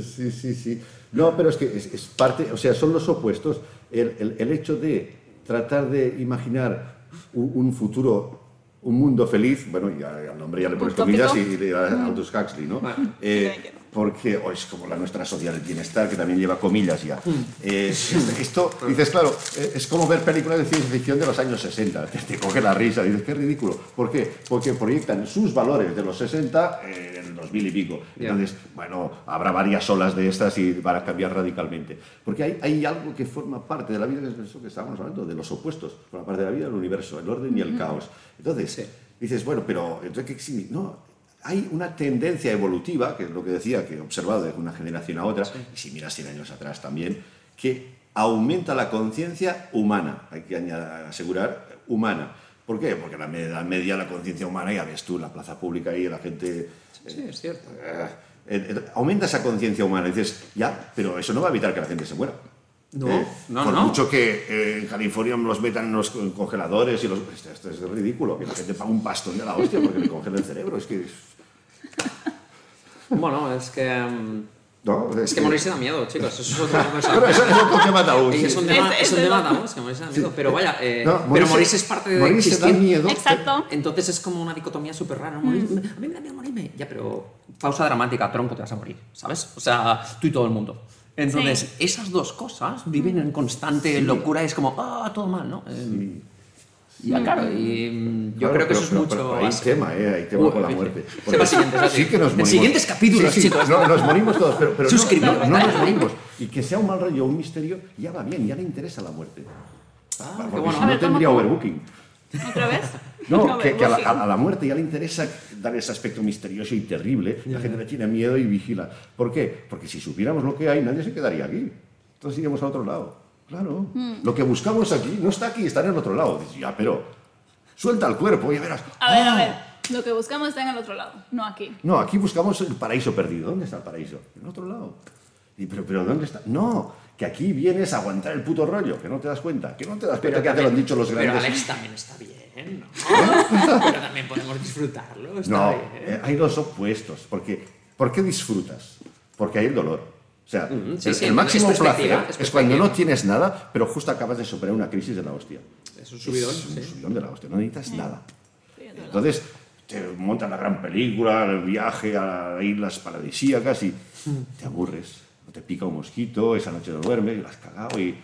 Sí, sí, sí. No, pero es que es, es parte, o sea, son los opuestos. El, el- el hecho de tratar de imaginar un, un futuro, un mundo feliz, bueno, ya al nombre ya le pones comillas y, y le a Aldous Huxley, ¿no? Bueno. Eh, porque o es como la nuestra social del bienestar, que también lleva comillas ya. Eh, es- esto, dices, claro, eh, es como ver películas de ciencia ficción de los años 60. Te, te coge la risa, dices, qué ridículo. ¿Por qué? Porque proyectan sus valores de los 60 en el 2000 y pico. Entonces, bueno, habrá varias olas de estas y van a cambiar radicalmente. Porque hay, hay algo que forma parte de la vida, es eso que estábamos hablando, de los opuestos. Forma parte de la vida del universo, el orden y el caos. Entonces, Sí. dices, bueno, pero entonces, ¿qué significa? No, hay una tendencia evolutiva, que es lo que decía, que he observado de una generación a otra, y si miras 100 años atrás también, que aumenta la conciencia humana, hay que asegurar humana. ¿Por qué? Porque la Edad Media la conciencia humana, ya ves tú, en la plaza pública y la gente... Sí, es cierto. eh, eh, aumenta esa conciencia humana. Y dices, ya, pero eso no va a evitar que la gente se muera. No, Eh, no, por no. mucho que eh, en California los metan en los congeladores y los... Esto, esto es ridículo, que la gente paga un pastón de la hostia porque le congela el cerebro. Es que... Bueno, es que. mm, No, Es que morirse da miedo, chicos. Eso es otra Pero eso es otro tema tabú. Sí. es un tema, Es- es un es tema verdad. tabú, es que morirse da miedo. Pero vaya, eh, No, pero morirse es parte de morirse da existir. miedo. Exacto. Entonces es como una dicotomía súper rara. Mm. A mí me da miedo morirme. Ya, pero pausa dramática, tronco, te vas a morir, ¿sabes? O sea, tú y todo el mundo. Entonces, Sí. esas dos cosas viven en constante locura y es como, ah, todo mal, ¿no? Eh, Y ya, claro, y mm, yo Claro, creo que pero- eso es pero- mucho. pero hay básico. tema, ¿eh? Hay tema Uy, con la sí. muerte. Porque sí que nos En morimos. siguientes capítulos, Sí, sí, chicos. No, nos morimos todos, pero, pero no- no, no nos morimos. Y que sea un mal rollo, un misterio, ya va bien, ya le interesa la muerte. Ah, Porque bueno. si A no ver, ¿cómo, tendría cómo? overbooking. ¿Otra vez? No, que, que a, la, a la muerte ya le interesa dar ese aspecto misterioso y terrible. La gente le tiene miedo y vigila. ¿Por qué? Porque si supiéramos lo que hay, nadie se quedaría aquí. Entonces iríamos a otro lado. Claro. Lo que buscamos aquí no está aquí, está en el otro lado. Dices, ya, pero suelta el cuerpo, ya verás. A ver, a ¡Ah! ver. Lo que buscamos está en el otro lado, no aquí. No, aquí buscamos el paraíso perdido. ¿Dónde está el paraíso? En otro lado. Y, pero, pero ¿dónde está? No, que aquí vienes a aguantar el puto rollo, que no te das cuenta, que no te das cuenta que ya te lo han dicho los Pero grandes. Alex también está bien, ¿no? pero también podemos disfrutarlo. Está No, bien. eh, hay dos opuestos. Porque, ¿Por qué disfrutas? Porque hay el dolor. O sea, sí, el, sí, el máximo es placer es es, cuando no tienes nada, pero justo acabas de superar una crisis de la hostia. Es un subidón, Es un sí. subidón de la hostia, no necesitas nada. Entonces, te montan la gran película, el viaje a islas paradisíacas y te aburres. Te pica un mosquito, esa noche no duermes, y la has cagado y...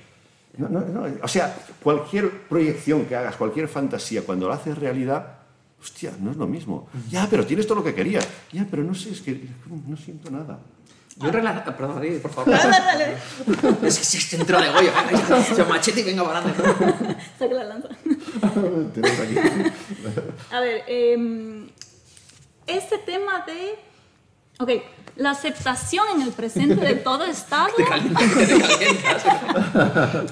No, no, no. O sea, cualquier proyección que hagas, cualquier fantasía, cuando la haces realidad, hostia, no es lo mismo. Ya, pero tienes todo lo que querías. Ya, pero no sé, es que no siento nada. Yo en relación... Perdón, David, por favor. Dale, dale, dale. es que se este entró de Goyo. Ya, machete y venga para adelante. Saca la lanza. A ver, em, este tema de. Ok, la aceptación en el presente de todo estado. Te calientas, te calientas.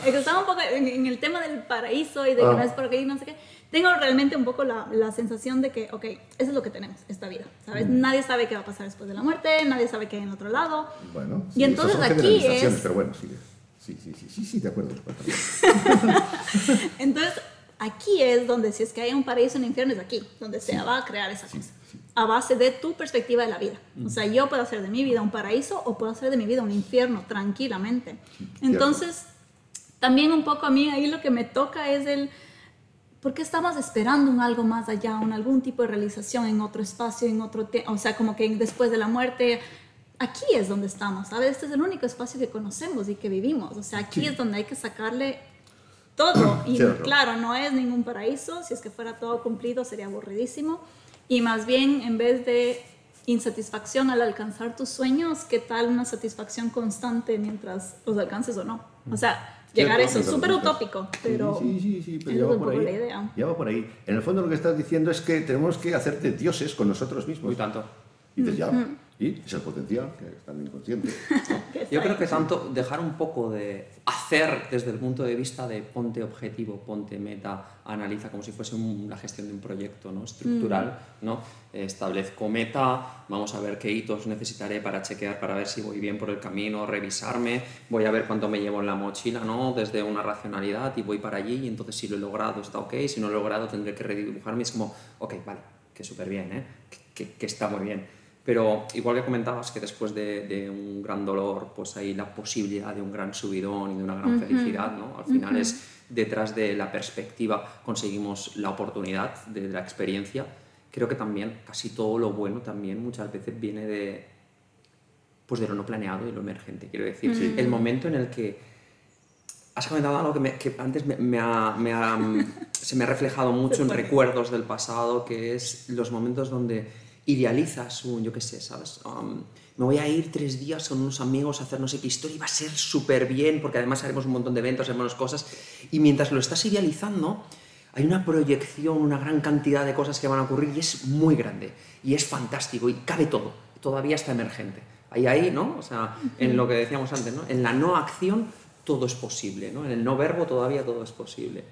Es que estaba un poco en, en el tema del paraíso y de que Ah. no es por aquí, no sé qué. Tengo realmente un poco la, la sensación de que, ok, eso es lo que tenemos, esta vida, ¿sabes? Mm. Nadie sabe qué va a pasar después de la muerte, nadie sabe qué hay en otro lado. Bueno, Y entonces aquí es- Pero bueno, sí, sí, sí, sí, sí, sí, de acuerdo. Entonces, aquí es donde, si es que hay un paraíso un infierno, es aquí, donde se va a crear esa cosa. A base de tu perspectiva de la vida. O sea, yo puedo hacer de mi vida un paraíso o puedo hacer de mi vida un infierno tranquilamente. Entonces, también un poco a mí ahí lo que me toca es el... ¿Por qué estamos esperando un algo más allá, un algún tipo de realización en otro espacio, en otro tiempo? O sea, como que después de la muerte, aquí es donde estamos, ¿sabes? Este es el único espacio que conocemos y que vivimos. O sea, aquí es donde hay que sacarle todo. Y claro, no es ningún paraíso. Si es que fuera todo cumplido, sería aburridísimo. Y más bien, en vez de insatisfacción al alcanzar tus sueños, ¿qué tal una satisfacción constante mientras los alcances o no? O sea, llegar a eso es súper utópico, pero Sí, sí, sí, pero ya es va por ahí. la idea. Ya va por ahí. En el fondo lo que estás diciendo es que tenemos que hacerte dioses con nosotros mismos. Muy tanto. Y dices, ya, y es el potencial, que es tan inconsciente. que está Yo creo que tanto dejar un poco de hacer desde el punto de vista de ponte objetivo, ponte meta, analiza como si fuese la gestión de un proyecto ¿no? estructural, ¿no? Eh, establezco meta, vamos a ver qué hitos necesitaré para chequear, para ver si voy bien por el camino, revisarme, voy a ver cuánto me llevo en la mochila, ¿no? desde una racionalidad y voy para allí y entonces si lo he logrado está ok, si no lo he logrado tendré que redibujarme, es como, ok, vale, que súper bien, ¿eh? que, que- que está muy bien. Pero igual que comentabas que después de, de un gran dolor, pues hay la posibilidad de un gran subidón y de una gran felicidad, ¿no? Al final es detrás de la perspectiva conseguimos la oportunidad de la experiencia. Creo que también casi todo lo bueno también muchas veces viene de, pues de lo no planeado y lo emergente. Quiero decir, el momento en el que has comentado algo que, me- que antes me, me ha- ha, se me ha reflejado mucho en recuerdos del pasado, que es los momentos donde idealizas un, yo qué sé, ¿sabes? Um, me voy a ir tres días con unos amigos a hacer no sé qué historia y va a ser súper bien, porque además haremos un montón de eventos, haremos cosas, y mientras lo estás idealizando, hay una proyección, una gran cantidad de cosas que van a ocurrir y es muy grande, y es fantástico, y cabe todo, todavía está emergente. Ahí, ahí, ¿no? O sea, en lo que decíamos antes, ¿no? En la no acción todo es posible, ¿no? En el no verbo todavía todo es posible.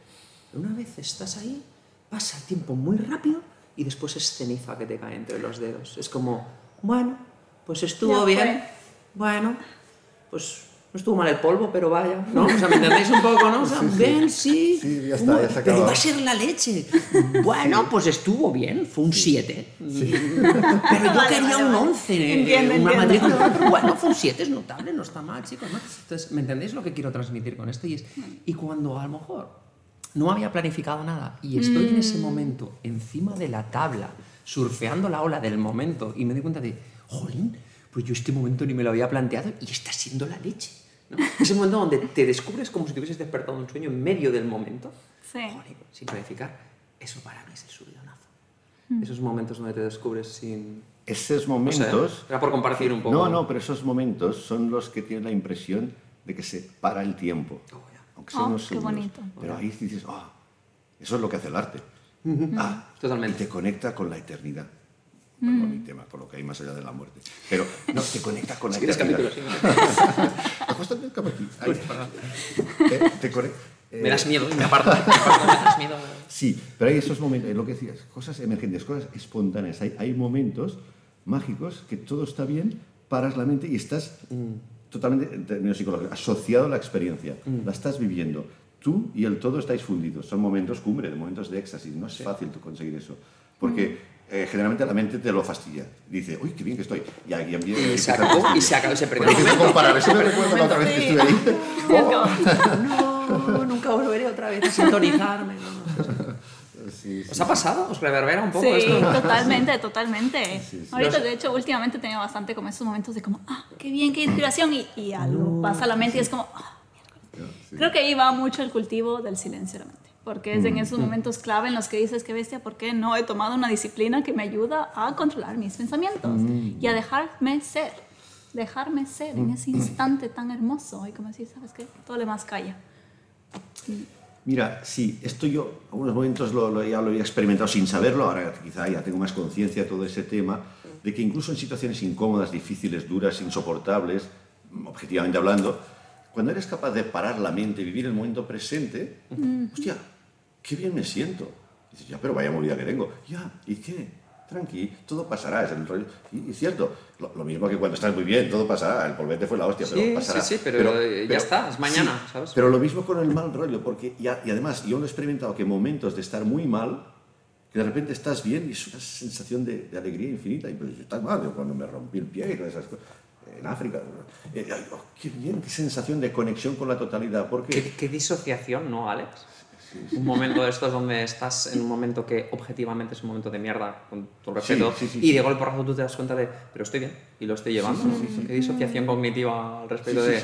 Pero una vez estás ahí, pasa el tiempo muy rápido y después es ceniza que te cae entre los dedos. Es como, bueno, pues estuvo Ya bien, fue. bueno, pues no estuvo mal el polvo, pero vaya, ¿no? O sea, ¿me entendéis un poco, no? O sea, ven, sí, Sí, ya está, ya se pero va a ser la leche. Bueno, pues estuvo bien, fue un 7. Pero yo Vale, quería vale, un vale. 11, eh, Entiendo, una entiendo. matrícula, bueno, fue un 7, es notable, no está mal, chicos, ¿no? Entonces, ¿me entendéis lo que quiero transmitir con esto? Y, es, y cuando a lo mejor no había planificado nada y estoy en Mm. ese momento encima de la tabla, surfeando la ola del momento y me doy cuenta de, jolín, pues yo este momento ni me lo había planteado y está siendo la leche. ¿no? Ese momento donde te descubres como si te hubieses despertado de un sueño en medio del momento, Sí. Joder, sin planificar, eso para mí es el subidonazo. Mm. Esos momentos donde te descubres sin... Esos no sé, momentos... era por compartir un poco. No, no, pero esos momentos son los que tienen la impresión de que se para el tiempo. Oh. Aunque sean Oh, unos qué segundos. bonito. Pero ahí dices, ah, eso es lo que hace el arte. Ah, Totalmente. Y te conecta con la eternidad. Bueno, mi tema, con lo que hay más allá de la muerte. Pero no, te conecta con la Si quieres eternidad. capítulo, sí. Acuéstate, cama aquí. Ahí. Eh, te conec- eh, Me das miedo, me aparto, me aparto, me das miedo. Sí, pero hay esos momentos, es lo que decías, cosas emergentes, cosas espontáneas. Hay, hay momentos mágicos que todo está bien, paras la mente y estás totalmente, en términos psicológicos, asociado a la experiencia. La estás viviendo. Tú y el todo estáis fundidos. Son momentos cumbre, momentos de éxtasis. No es fácil tú conseguir eso. Porque eh, generalmente la mente te lo fastidia. Dice, uy, qué bien que estoy. Y, y, y, y se acabó, y se acabó, se perdió. Pero quise comparar, eso me recuerda la otra vez que estuve ahí. no, nunca volveré otra vez a sintonizarme. No, no. Sí, sí. ¿Os ha pasado? ¿Os reverbera un poco Sí, esto? totalmente, totalmente. sí, sí. Ahorita, de hecho, últimamente he tenido bastante como esos momentos de como, ah, qué bien, qué inspiración, y, y algo pasa a la mente y es como, ah, Sí. Creo que ahí va mucho el cultivo del silencio de la mente, porque es en esos momentos clave en los que dices, qué bestia, ¿por qué no he tomado una disciplina que me ayuda a controlar mis pensamientos y a dejarme ser? Dejarme ser en ese instante tan hermoso y como decir, ¿sabes qué? Todo lo demás calla. Mira, sí, esto yo algunos momentos lo, lo- ya lo había experimentado sin saberlo, ahora quizá ya tengo más conciencia de todo ese tema, de que incluso en situaciones incómodas, difíciles, duras, insoportables, objetivamente hablando, cuando eres capaz de parar la mente y vivir el momento presente, hostia, qué bien me siento. Y dices, ya, pero vaya movida que tengo. Ya, ¿y qué? Tranqui, todo pasará, es el rollo. Y, y cierto, lo, lo mismo que cuando estás muy bien, todo pasará, el polvete fue la hostia, pero Sí, pasará. sí, sí, pero, eh, ya está, es mañana, ¿sabes? Pero lo mismo con el mal rollo, porque ya, y además yo lo he experimentado que momentos de estar muy mal, que de repente estás bien y es una sensación de, de alegría infinita. Y pues estás mal, yo cuando me rompí el pie y todas esas cosas, en África, eh, oh, qué bien, qué sensación de conexión con la totalidad, porque ¿Qué, qué disociación, ¿no, Alex? Un momento de estos donde estás en un momento que objetivamente es un momento de mierda, con todo respeto, Sí, sí, sí, y de golpe porrazo tú te das cuenta de, pero estoy bien y lo estoy llevando. ¿Qué disociación cognitiva al respecto de,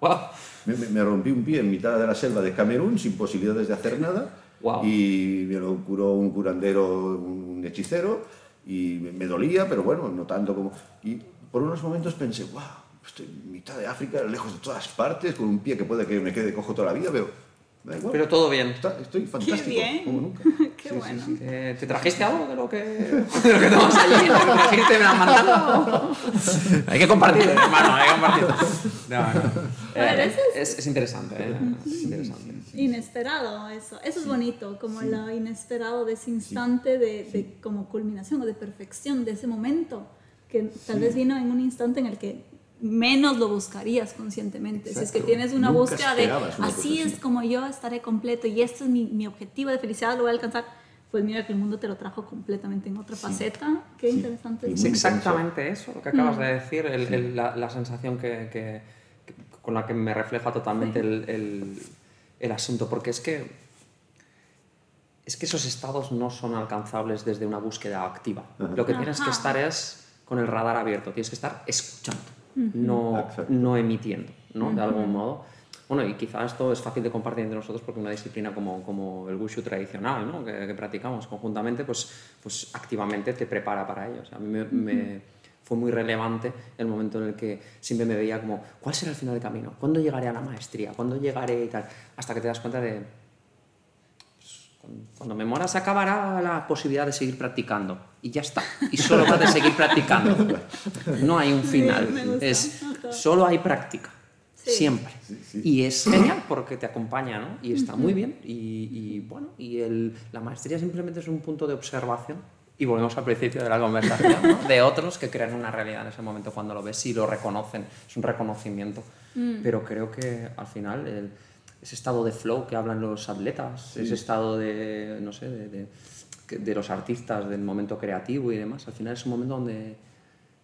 wow, Me, me- rompí un pie en mitad de la selva de Camerún sin posibilidades de hacer nada Guau. y me lo curó un curandero, un hechicero y me, me dolía, pero bueno, no tanto como... Y por unos momentos pensé, wow, estoy en mitad de África, lejos de todas partes, con un pie que puede que me quede cojo toda la vida, pero da igual. pero todo bien. Está- estoy fantástico, bien. como nunca. Qué bueno. Eh, ¿Te trajiste algo de lo que, de lo que tomas allí? ¿Lo que trajiste? ¿Me mandado? hay que compartir, hermano, hay que compartir. No, no. Eh, es, es interesante, ¿eh? Es interesante. Inesperado, eso. Eso es bonito, como lo inesperado de ese instante de, de como culminación o de perfección de ese momento, que tal vez vino en un instante en el que menos lo buscarías conscientemente. Si es que Exacto. tienes una Nunca búsqueda de una así es así". como yo estaré completo y este es mi, mi objetivo de felicidad, lo voy a alcanzar. Pues mira que el mundo te lo trajo completamente en otra faceta. Qué Sí. interesante. Es exactamente eso lo que acabas de decir, el- el- la, la sensación que, que- que- con la que me refleja totalmente el, el- el asunto, porque es que, es que esos estados no son alcanzables desde una búsqueda activa. Ajá. Lo que tienes que Ajá. estar es con el radar abierto, tienes que estar escuchando, no, Exacto. no emitiendo, ¿no? De algún modo. Bueno, y quizás esto es fácil de compartir entre nosotros porque una disciplina como, como el wushu tradicional, ¿no? que, que practicamos conjuntamente, pues, pues activamente te prepara para ello. O sea, a mí me, me- fue muy relevante el momento en el que siempre me veía como, ¿cuál será el final del camino? ¿Cuándo llegaré a la maestría? ¿Cuándo llegaré y tal? Hasta que te das cuenta de, cuando- me muera se acabará la posibilidad de seguir practicando. Y ya está. Y solo va de seguir practicando. No hay un final. Es, solo hay práctica. Sí. Siempre. sí. Y es genial porque te acompaña, ¿no? Y está muy bien. Y, y, bueno, y el, la maestría simplemente es un punto de observación. Y volvemos al principio de la conversación, ¿no? De otros que crean una realidad en ese momento cuando lo ves y lo reconocen. Es un reconocimiento. Pero creo que al final el- ese estado de flow que hablan los atletas, ese estado de, no sé, de, de- de los artistas, del momento creativo y demás, al final es un momento donde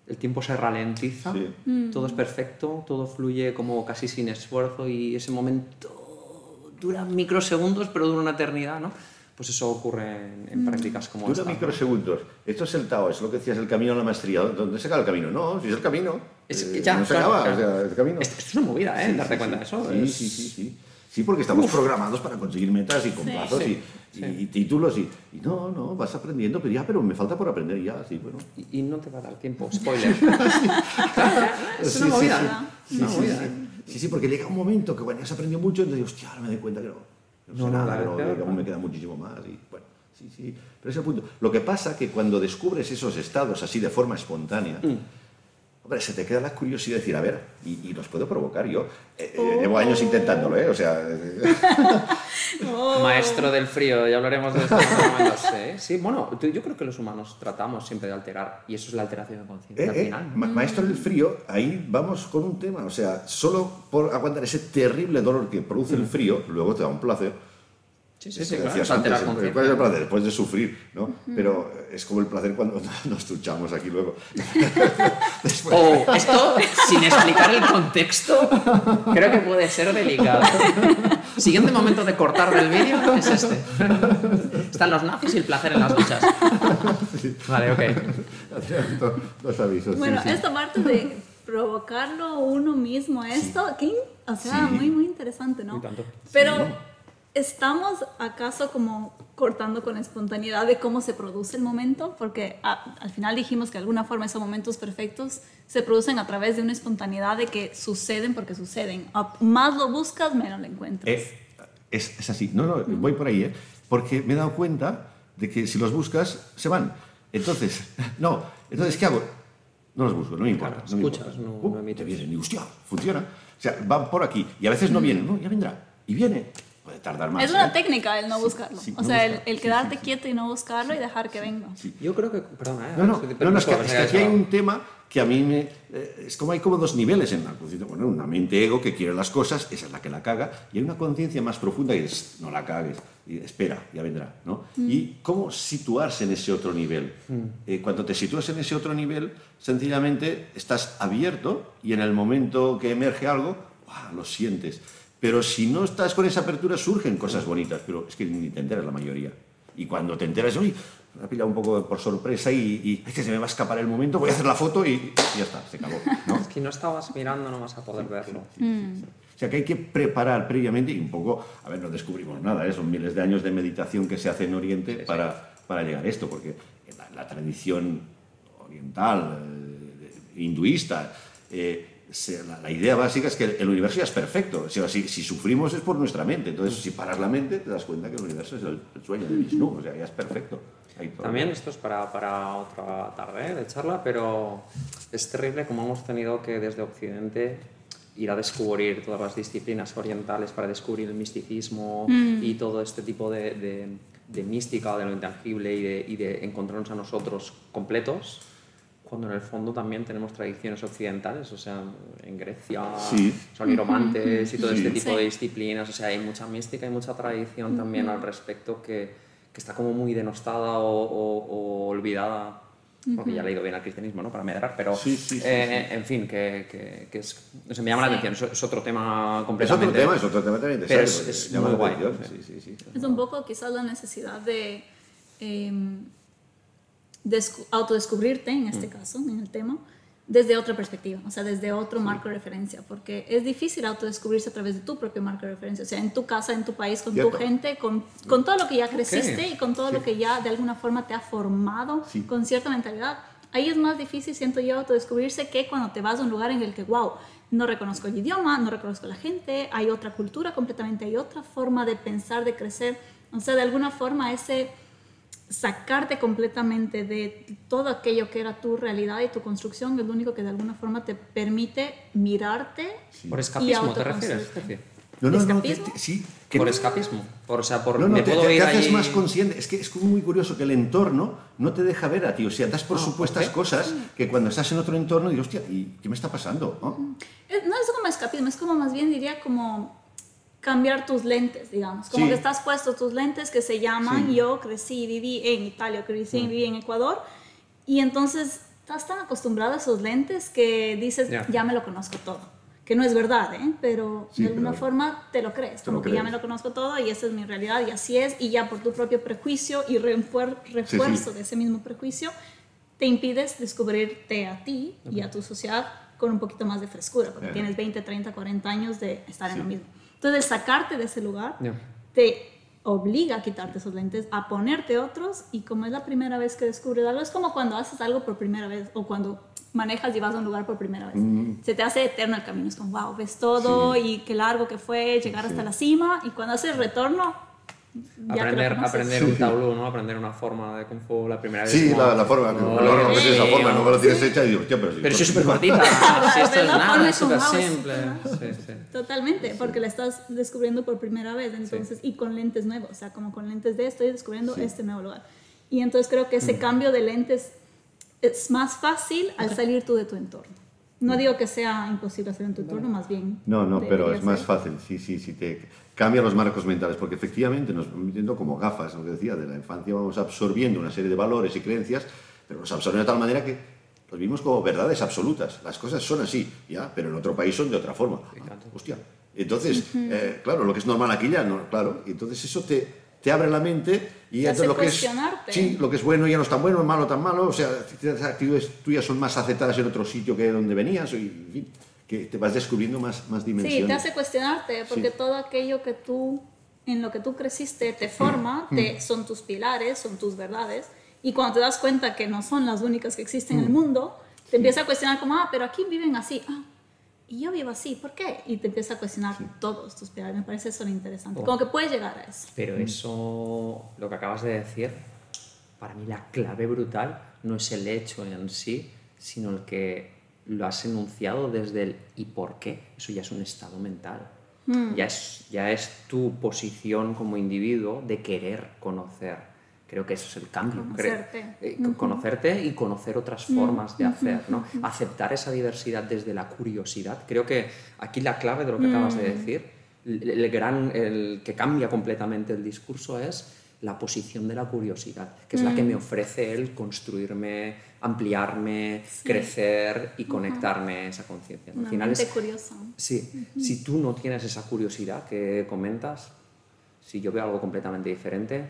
el tiempo se ralentiza, Sí. todo es perfecto, todo fluye como casi sin esfuerzo y ese momento dura microsegundos, pero dura una eternidad, ¿no? Pues eso ocurre en, en prácticas como Dura esta. microsegundos. Esto es el Tao, es lo que decías, el camino a la maestría. ¿Dónde se acaba el camino? No, si es el camino. Es eh, que ya, no se claro, acaba, claro. o sea, es el camino. Esto, esto es una movida, ¿eh? Sí, Darte sí, cuenta sí. de eso. Sí, es- sí, sí, sí. Sí, porque estamos programados para conseguir metas y con Sí. plazos Sí, y, y- y títulos y, y no, no, vas aprendiendo, pero ya, pero me falta por aprender ya, sí, bueno. Y, y no te va a dar tiempo, spoiler. es Sí, una sí, movida. sí. Es una Sí, movida. sí, sí. Sí, sí, porque llega un momento que bueno, ya has aprendido mucho, entonces digo, hostia, ahora me doy cuenta que no, no sé No, nada, no, aún no. me queda muchísimo más y bueno, sí, sí, pero ese es el punto. Lo que pasa que cuando descubres esos estados así de forma espontánea, Mm. Hombre, se te queda la curiosidad de decir, a ver, y, los puedo provocar yo. Eh, eh, llevo años intentándolo, ¿eh? O sea... Oh. Maestro del frío, ya hablaremos de esto. no sé. Sí, bueno, yo creo que los humanos tratamos siempre de alterar, y eso es la alteración de conciencia al final. maestro del frío, ahí vamos con un tema, o sea, solo por aguantar ese terrible dolor que produce el frío, luego te da un placer Sí, sí, sí, claro, antes, ¿Cuál es el placer? Después de sufrir, ¿no? Pero es como el placer cuando nos duchamos aquí luego. O esto, sin explicar el contexto, creo que puede ser delicado. Siguiente momento de cortar del vídeo es este. Están los nazis y el placer en las duchas. Vale, ok. Dos avisos. Bueno, esta parte de provocarlo uno mismo, esto, ¿qué? o sea, muy, muy interesante, ¿no? Pero ¿Estamos acaso como cortando con espontaneidad de cómo se produce el momento? Porque al final dijimos que de alguna forma esos momentos perfectos se producen a través de una espontaneidad de que suceden porque suceden. más lo buscas, menos lo encuentras. Es, es, así. No, no, voy por ahí, ¿eh? Porque me he dado cuenta de que si los buscas, se van. Entonces, no, entonces, ¿qué hago? No los busco, no me importa. no escuchas, no, uh, Te vienen y, hostia, funciona. O sea, van por aquí y a veces no vienen, no, ya vendrá. Y viene puede tardar más. Es una ¿eh? técnica el no buscarlo. o sea, el, quedarte quieto y no buscarlo y dejar que venga. Yo creo que, perdón, ¿eh? no, no, no, es que, aquí hay un tema que a mí me... Eh, es como hay como dos niveles en la conciencia. Bueno, una mente ego que quiere las cosas, esa es la que la caga, y hay una conciencia más profunda que es, no la cagues, y espera, ya vendrá, ¿no? Mm. Y cómo situarse en ese otro nivel. Mm. cuando te sitúas en ese otro nivel, sencillamente estás abierto y en el momento que emerge algo, lo sientes. Pero si no estás con esa apertura, surgen cosas bonitas, pero es que ni te enteras la mayoría. Y cuando te enteras, uy, me ha pillado un poco por sorpresa y, es que se me va a escapar el momento, voy a hacer la foto y, ya está, se acabó. ¿no? es que no estabas mirando, no vas a poder verlo. Mm. O sea que hay que preparar previamente y un poco, a ver, no descubrimos nada, ¿eh? son miles de años de meditación que se hace en Oriente para, para llegar a esto, porque la, tradición oriental, eh, hinduista, eh, la, idea básica es que el universo ya es perfecto. si, si, sufrimos es por nuestra mente. Entonces, si paras la mente, te das cuenta que el universo es el, sueño de Vishnu. O sea, ya es perfecto. También esto es para, para otra tarde de charla, pero es terrible como hemos tenido que desde Occidente ir a descubrir todas las disciplinas orientales para descubrir el misticismo mm. y todo este tipo de, de, de mística, de lo intangible y de, y de encontrarnos a nosotros completos cuando en el fondo también tenemos tradiciones occidentales, o sea, en Grecia son niromantes y todo este tipo de disciplinas, o sea, hay mucha mística y mucha tradición también al respecto que, que, está como muy denostada o, o, olvidada, porque ya he leído bien al cristianismo, ¿no? Para medrar, pero eh, en fin, que, que, que es, o sea, me llama la atención, es, otro tema completamente... Es otro tema, es otro tema también Pero es, es muy guay. Es un poco quizás la necesidad de... Eh, autodescubrirte, en este mm. caso, en el tema, desde otra perspectiva, o sea, desde otro marco de referencia, porque es difícil autodescubrirse a través de tu propio marco de referencia, o sea, en tu casa, en tu país, con tu gente, con, con, todo lo que ya creciste y con todo lo que ya de alguna forma te ha formado con cierta mentalidad. Ahí es más difícil, siento yo, autodescubrirse que cuando te vas a un lugar en el que, wow, no reconozco el idioma, no reconozco la gente, hay otra cultura completamente, hay otra forma de pensar, de crecer, o sea, de alguna forma ese sacarte completamente de todo aquello que era tu realidad y tu construcción es lo único que de alguna forma te permite mirarte. Por escapismo, ¿te refieres? No, no, no, sí. por escapismo. Por, o sea, por no, no, te, te, haces más consciente. Es que es muy curioso que el entorno no te deja ver a ti. O sea, das por supuestas cosas que cuando estás en otro entorno dices, hostia, ¿y qué me está pasando? ¿No? no es como escapismo, es como más bien diría como cambiar tus lentes, digamos. Como que estás puesto tus lentes que se llaman yo crecí, viví en Italia, crecí, viví en Ecuador. Y entonces estás tan acostumbrado a esos lentes que dices, ya me lo conozco todo. Que no es verdad, ¿eh? pero de alguna forma te lo crees. como que ya me lo conozco todo y esa es mi realidad y así es. Y ya por tu propio prejuicio y refuerzo de ese mismo prejuicio, te impides descubrirte a ti y a tu sociedad con un poquito más de frescura, porque tienes 20, 30, 40 años de estar en lo mismo. Entonces, sacarte de ese lugar te obliga a quitarte esos lentes, a ponerte otros y como es la primera vez que descubres algo, es como cuando haces algo por primera vez o cuando manejas y vas a un lugar por primera vez. Mm. Se te hace eterno el camino, es como, wow, ves todo y qué largo que fue llegar hasta la cima y cuando haces retorno, Aprender, aprender un tablú, ¿no? Aprender una forma de Kung Fu la primera vez. Sí, la, la forma, No, no, no, no, sí, es esa forma, no. no me lo tienes hecha y digo, hostia, pero si Pero si es súper cortita, si esto es nada, súper simple. Sí, sí. Totalmente, porque la estás descubriendo por primera vez, entonces, y con lentes nuevos, o sea, como con lentes de estoy descubriendo Sí. este nuevo lugar. Y entonces creo que ese Mm. cambio de lentes es más fácil al salir tú de tu entorno. No digo que sea imposible hacer en tu entorno, más bien. No, no, pero es más fácil, sí, sí, sí, te cambia los marcos mentales, porque efectivamente nos vamos metiendo como gafas, lo que decía, de la infancia vamos absorbiendo una serie de valores y creencias, pero los absorbemos de tal manera que los vimos como verdades absolutas. Las cosas son así, ya, pero en otro país son de otra forma. Ah, hostia. Entonces, eh, claro, lo que es normal aquí ya no, claro, y entonces eso te, te abre la mente y Te hace lo que es sí, lo que es bueno ya no es tan bueno, malo tan malo, o sea, ciertas actitudes tuyas son más aceptadas en otro sitio que de donde venías, y, en fin, que te vas descubriendo más, más dimensiones. Sí, te hace cuestionarte, porque Sí. todo aquello que tú, en lo que tú creciste, te forma, Mm. te, son tus pilares, son tus verdades, y cuando te das cuenta que no son las únicas que existen en Mm. el mundo, te empieza a cuestionar como, ah, pero aquí viven así, ah, y yo vivo así, ¿por qué? Y te empieza a cuestionar todos tus pilares, me parece eso lo interesante, Oh. como que puedes llegar a eso. Pero eso, lo que acabas de decir, para mí la clave brutal no es el hecho en sí, sino el que lo has enunciado desde el y por qué. Eso ya es un estado mental. Ya, es, ya es tu posición como individuo de querer conocer. Creo que eso es el cambio. Conocerte. Eh, co- Conocerte y conocer otras formas de hacer, ¿no? Aceptar esa diversidad desde la curiosidad. Creo que aquí la clave de lo que acabas de decir, el, el gran, el que cambia completamente el discurso es la posición de la curiosidad, que es la que me ofrece el construirme, ampliarme, crecer y conectarme a esa conciencia. Al final mente es, curiosa. Sí, si tú no tienes esa curiosidad que comentas, si yo veo algo completamente diferente,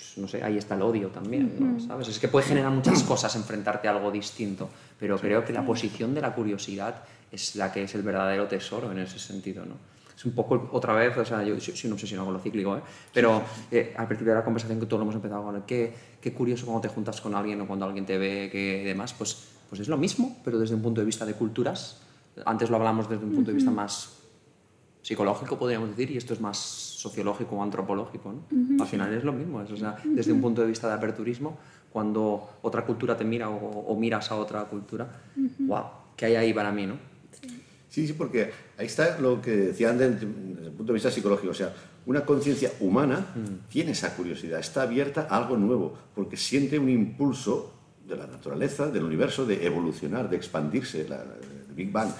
pues, no sé, ahí está el odio también, ¿no? ¿sabes? Es que puede generar muchas cosas enfrentarte a algo distinto, pero creo que la posición de la curiosidad es la que es el verdadero tesoro en ese sentido, ¿no? Es un poco, otra vez, o sea, yo soy un obsesionado con lo cíclico, ¿eh? pero eh, al principio de la conversación que todos hemos empezado con el qué, qué curioso cuando te juntas con alguien o cuando alguien te ve que demás, pues, pues es lo mismo, pero desde un punto de vista de culturas. Antes lo hablamos desde un punto de vista más psicológico, podríamos decir, y esto es más sociológico o antropológico. ¿no? Al final es lo mismo, es, o sea, desde un punto de vista de aperturismo, cuando otra cultura te mira o, o miras a otra cultura, wow, ¿qué hay ahí para mí? ¿no? Sí, sí, porque ahí está lo que decía antes desde el punto de vista psicológico. O sea, una conciencia humana tiene esa curiosidad, está abierta a algo nuevo, porque siente un impulso de la naturaleza, del universo, de evolucionar, de expandirse, la, el Big Bang.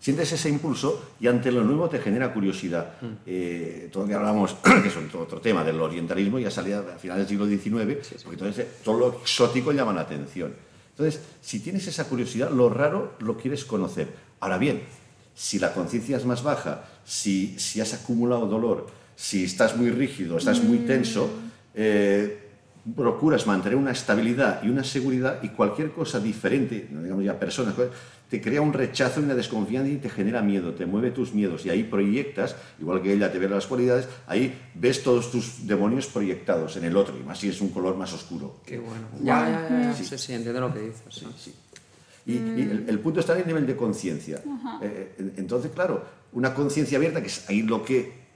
Sientes ese impulso y ante lo nuevo te genera curiosidad. Eh, todo lo que hablamos, que es otro, tema del orientalismo, ya salía a finales del siglo XIX, porque entonces todo lo exótico llama la atención. Entonces, si tienes esa curiosidad, lo raro lo quieres conocer. Ahora bien, si la conciencia es más baja, si, si has acumulado dolor, si estás muy rígido, estás muy tenso, eh, procuras mantener una estabilidad y una seguridad y cualquier cosa diferente, no digamos ya personas, te crea un rechazo y una desconfianza y te genera miedo, te mueve tus miedos y ahí proyectas, igual que ella te ve las cualidades, ahí ves todos tus demonios proyectados en el otro y más si es un color más oscuro. Qué bueno. Ya, ya, ya, ya. Sí, sí, entiendo lo que dices. ¿no? Y, y el, el punto está en el nivel de conciencia. Eh, en- entonces, claro, una conciencia abierta, que es ahí lo que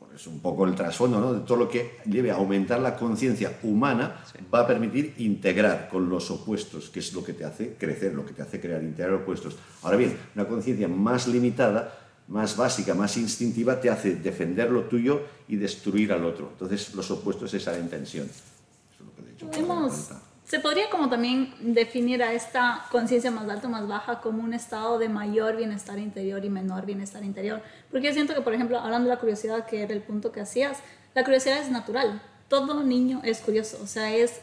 bueno, es un poco el trasfondo, ¿no? De todo lo que lleve a aumentar la conciencia humana, va a permitir integrar con los opuestos, que es lo que te hace crecer, lo que te hace crear, integrar opuestos. Ahora bien, una conciencia más limitada, más básica, más instintiva, te hace defender lo tuyo y destruir al otro. Entonces, los opuestos es esa intención. Eso es lo que he dicho. Podemos, se podría como también definir a esta conciencia más alta o más baja como un estado de mayor bienestar interior y menor bienestar interior. Porque yo siento que, por ejemplo, hablando de la curiosidad, que era el punto que hacías, la curiosidad es natural. Todo niño es curioso, o sea, es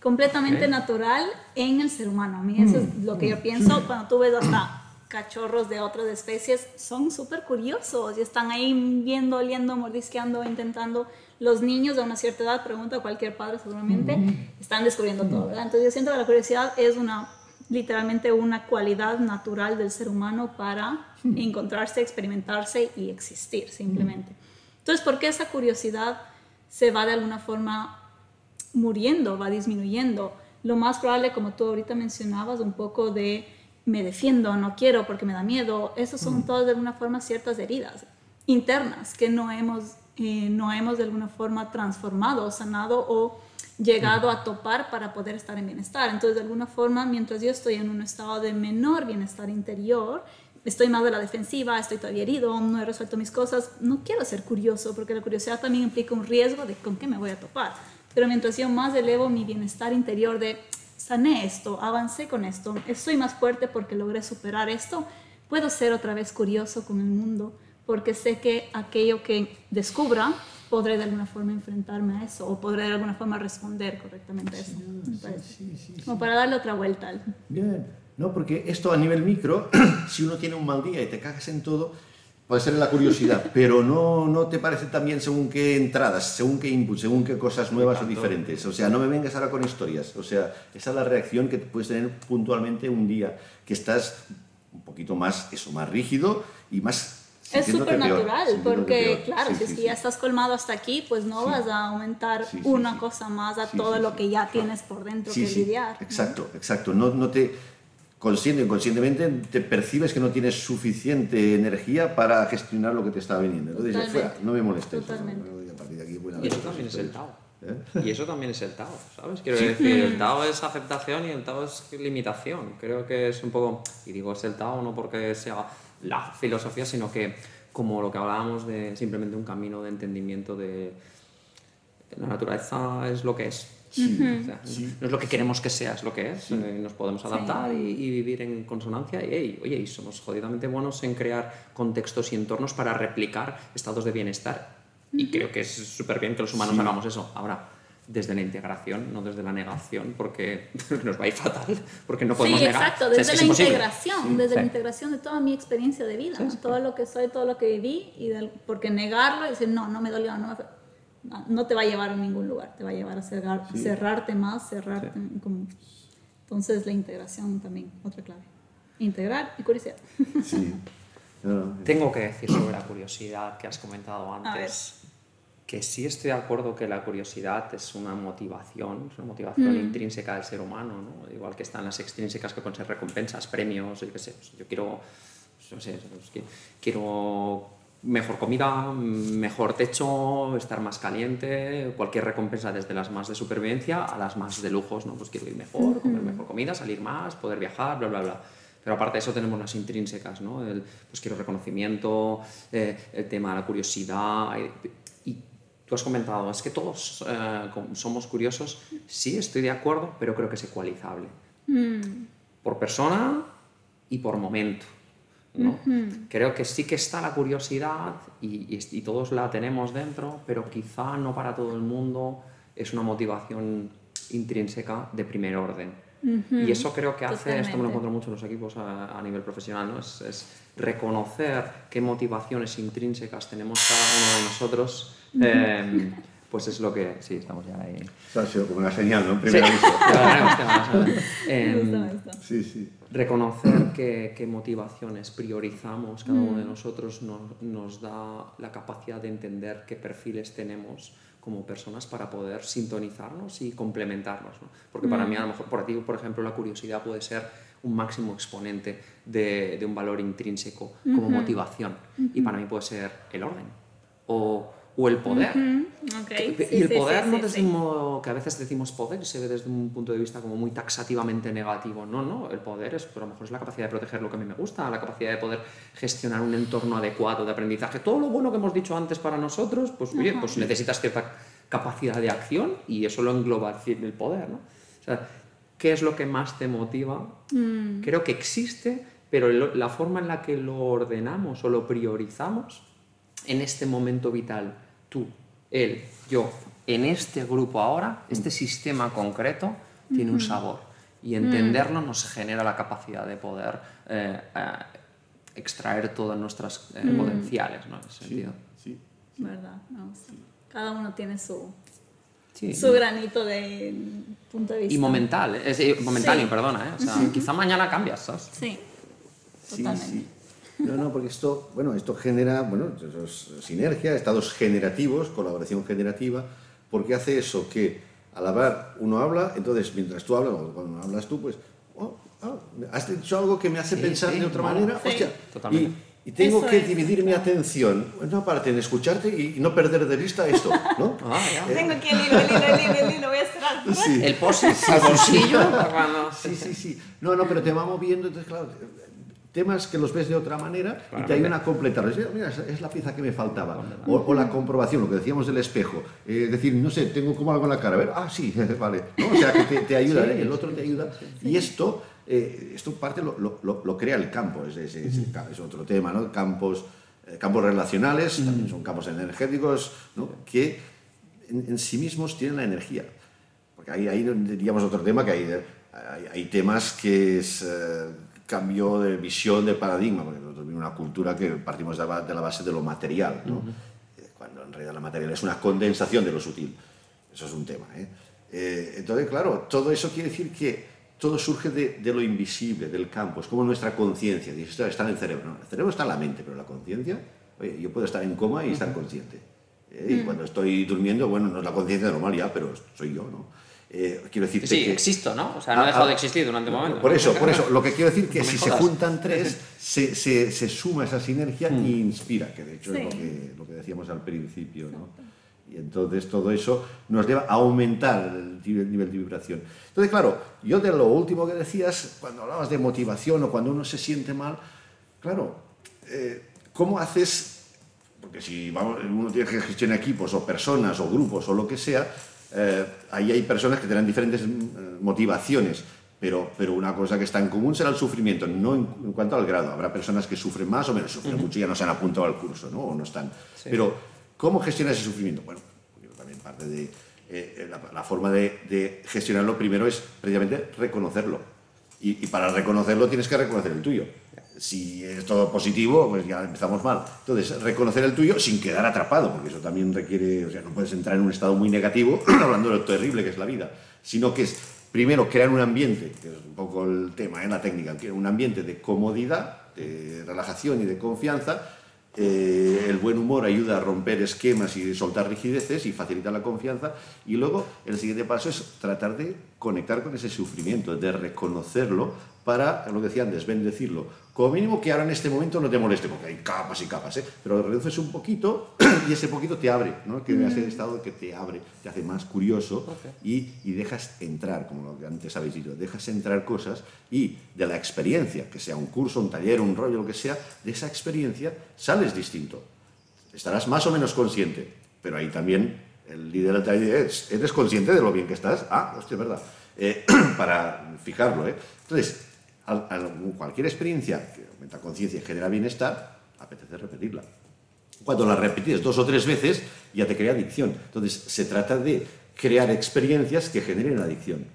completamente natural en el ser humano. A mí eso es lo que yo pienso cuando tú ves hasta cachorros de otras especies, son súper curiosos y están ahí viendo, oliendo, mordisqueando, intentando. Los niños de una cierta edad, pregunta a cualquier padre seguramente, están descubriendo todo, ¿verdad? Entonces yo siento que la curiosidad es una, literalmente una cualidad natural del ser humano para encontrarse, experimentarse y existir simplemente. Entonces, ¿por qué esa curiosidad se va de alguna forma muriendo, va disminuyendo. Lo más probable, como tú ahorita mencionabas, un poco de me defiendo, no quiero porque me da miedo, esas son todas de alguna forma ciertas heridas internas que no hemos no hemos de alguna forma transformado, sanado o llegado a topar para poder estar en bienestar. Entonces, de alguna forma, mientras yo estoy en un estado de menor bienestar interior, estoy más de la defensiva, estoy todavía herido, no he resuelto mis cosas, no quiero ser curioso, porque la curiosidad también implica un riesgo de con qué me voy a topar. Pero mientras yo más elevo mi bienestar interior de sané esto, avancé con esto, estoy más fuerte porque logré superar esto, puedo ser otra vez curioso con el mundo, porque sé que aquello que descubra podré de alguna forma enfrentarme a eso o podré de alguna forma responder correctamente a eso. Como para darle otra vuelta. Bien, no, porque esto a nivel micro, si uno tiene un mal día y te cagas en todo, puede ser la curiosidad, pero no, no te parece también según qué entradas, según qué inputs, según qué cosas nuevas o diferentes. O sea, no me vengas ahora con historias. O sea, esa es la reacción que puedes tener puntualmente un día, que estás un poquito más, eso, más rígido y más es súper natural, porque claro, si es que ya estás colmado hasta aquí, pues no vas a aumentar una cosa más a todo lo que ya tienes por dentro que lidiar. Exacto, exacto. No, no te consciente o inconscientemente te percibes que no tienes suficiente energía para gestionar lo que te está viniendo. Entonces, fuera, no me molestes. Totalmente. y eso también es el Tao. ¿Eh? Y eso también es el Tao, ¿sabes? Quiero decir, el Tao es aceptación y el Tao es limitación. Creo que es un poco, y digo es el Tao no porque sea la filosofía, sino que como lo que hablábamos de simplemente un camino de entendimiento de la naturaleza es lo que es. No es lo que queremos que sea, es lo que es. Eh, nos podemos adaptar y, vivir en consonancia. Y, oye, y somos jodidamente buenos en crear contextos y entornos para replicar estados de bienestar. Y creo que es súper bien que los humanos hagamos eso. Ahora, desde la integración, no desde la negación, porque nos va a ir fatal, porque no podemos sí, negar. exacto, desde la integración, desde la integración de toda mi experiencia de vida, todo lo que soy, todo lo que viví, y porque negarlo y decir, no, no me dolió, no, no, te va a llevar a ningún lugar, te va a llevar a cerrarte más, cerrarte. Como, entonces la integración también, otra clave. Integrar y curiosidad. Sí. Tengo que decir sobre la curiosidad que has comentado antes que sí estoy de acuerdo que la curiosidad es una motivación, es una motivación mm. intrínseca del ser humano, ¿no? igual que están las extrínsecas que pueden ser recompensas, premios, yo qué sé, pues yo quiero, no sé, pues quiero mejor comida, mejor techo, estar más caliente, cualquier recompensa desde las más de supervivencia a las más de lujos, ¿no? Pues quiero ir mejor, comer mejor comida, salir más, poder viajar, bla, bla, bla. Pero aparte de eso tenemos las intrínsecas, ¿no? El, pues quiero reconocimiento, eh, el tema de la curiosidad, Tú has comentado, es que todos eh, somos curiosos. Sí, estoy de acuerdo, pero creo que es ecualizable. Mm. Por persona y por momento. ¿no? Creo que sí que está la curiosidad y, y, todos la tenemos dentro, pero quizá no para todo el mundo es una motivación intrínseca de primer orden. Y eso creo que hace, esto me lo encuentro mucho en los equipos a, a nivel profesional, ¿no? es, es, reconocer qué motivaciones intrínsecas tenemos cada uno de nosotros Em, pues es lo que. Sí, estamos ya ahí. ha sido como una señal, ¿no? Primero em, sí, sí. Reconocer qué, motivaciones priorizamos cada uno de mm. nosotros nos, nos da la capacidad de entender qué perfiles tenemos como personas para poder sintonizarnos y complementarnos. ¿no? Porque para mí, a lo mm. mejor, por ti, por ejemplo, la curiosidad puede ser un máximo exponente de, de un valor intrínseco como motivación. Y para mí puede ser el orden. O o el poder. y el poder no desde un modo que a veces decimos poder y se ve desde un punto de vista como muy taxativamente negativo. No, no, el poder es, a lo mejor es la capacidad de proteger lo que a mí me gusta, la capacidad de poder gestionar un entorno adecuado de aprendizaje. Todo lo bueno que hemos dicho antes para nosotros, pues oye, pues necesitas cierta capacidad de acción y eso lo engloba el poder, ¿no? O sea, ¿qué es lo que más te motiva? Mm. Creo que existe, pero la forma en la que lo ordenamos o lo priorizamos en este momento vital tú, él, yo, en este grupo ahora, este sistema concreto, tiene un sabor. Y entenderlo nos genera la capacidad de poder eh, eh, extraer todas nuestras eh, potenciales, ¿no? En ese sentido. Sí, ¿Verdad? Cada uno tiene su, su granito de punto de vista. Y momental, es, momentáneo, perdona, O sea, quizá mañana cambias, ¿sabes? Sí, totalmente. No, no, porque esto, bueno, esto genera, bueno, sinergia, estados generativos, colaboración generativa, porque hace eso que al hablar uno habla, entonces mientras tú hablas, o cuando hablas tú, pues, oh, ah, has dicho algo que me hace pensar de otra manera, hostia, y tengo Eso que es. dividir mi atención en una parte en escucharte y no perder de vista esto, ¿no? Ah, ya. Tengo aquí el hilo, el hilo, el hilo, el hilo, voy a esperar. Sí. El posit al bolsillo. Sí, sí, sí. No, no, pero te va moviendo, entonces, claro, temas que los ves de otra manera y te ayudan a completar. Mira, es la pieza que me faltaba. O, o la comprobación, lo que decíamos del espejo. Es decir, no sé, tengo como algo en la cara. A ver, ah, sí, vale. ¿no? O sea, que te, te ayuda, Sí, ¿eh? el otro te ayuda. Y esto, eh, esto parte lo, lo- lo- crea el campo, es, es- es- es otro tema, ¿no? Campos, eh, campos relacionales, también son campos energéticos, ¿no? Que en, en sí mismos tienen la energía. Porque ahí, ahí diríamos otro tema, que hay, hay, hay temas que es eh, cambio de visión, de paradigma, porque nosotros vivimos una cultura que partimos de la, base de lo material, ¿no? Eh, cuando en realidad la material es una condensación de lo sutil. Eso es un tema. ¿eh? Eh, entonces, claro, todo eso quiere decir que todo surge de, de lo invisible, del campo, es como nuestra conciencia, dices, esto está en el cerebro, no, el cerebro está en la mente, pero la conciencia, oye, yo puedo estar en coma y estar consciente. ¿eh? Y cuando estoy durmiendo, bueno, no es la conciencia normal ya, pero soy yo, ¿no? Eh, quiero decirte Sí, que... existo, ¿no? O sea, no he Ah, dejado ah, de existir durante un momento. Por eso, por eso, lo que quiero decir que No si se jodas. juntan tres, se, se, se suma esa sinergia Mm. y inspira, que de hecho es lo Sí. que, lo que decíamos al principio, ¿no? Y entonces todo eso nos lleva a aumentar el nivel el nivel de vibración. Entonces, claro, yo de lo último que decías, cuando hablabas de motivación o cuando uno se siente mal, claro, eh, ¿cómo haces porque si vamos, uno tiene que gestionar equipos o personas o grupos o lo que sea, eh, ahí hay personas que tendrán diferentes mm, motivaciones, pero, pero una cosa que está en común será el sufrimiento, no en, en cuanto al grado. Habrá personas que sufren más o menos, sufren mucho y ya no se han apuntado al curso, ¿no? O no están. Pero, ¿cómo gestionar ese sufrimiento? Bueno, yo también parte de... eh, la, la forma de, de gestionarlo primero es precisamente reconocerlo. Y, y para reconocerlo tienes que reconocer el tuyo. Si es todo positivo, pues ya empezamos mal. Entonces, reconocer el tuyo sin quedar atrapado, porque eso también requiere, o sea, no puedes entrar en un estado muy negativo hablando de lo terrible que es la vida, sino que es primero crear un ambiente, que es un poco el tema, en la técnica, un ambiente de comodidad, de relajación y de confianza. Eh, el buen humor ayuda a romper esquemas y soltar rigideces y facilita la confianza. Y luego el siguiente paso es tratar de conectar con ese sufrimiento, de reconocerlo para, lo que decía antes, bendecirlo. Como mínimo que ahora en este momento no te moleste, porque hay capas y capas, ¿eh? pero reduces un poquito y ese poquito te abre, ¿no? que ese estado que te abre, te hace más curioso y, y dejas entrar, como lo que antes habéis dicho, dejas entrar cosas y de la experiencia, que sea un curso, un taller, un rollo, lo que sea, de esa experiencia sales distinto. Estarás más o menos consciente, pero ahí también el líder taller es, ¿eres consciente de lo bien que estás? Ah, hostia, es verdad. Eh, para fijarlo, ¿eh? Entonces, cualquier experiencia que aumenta conciencia y genera bienestar, apetece repetirla. Cuando la repites dos o tres veces, ya te crea adicción. Entonces, se trata de crear experiencias que generen adicción.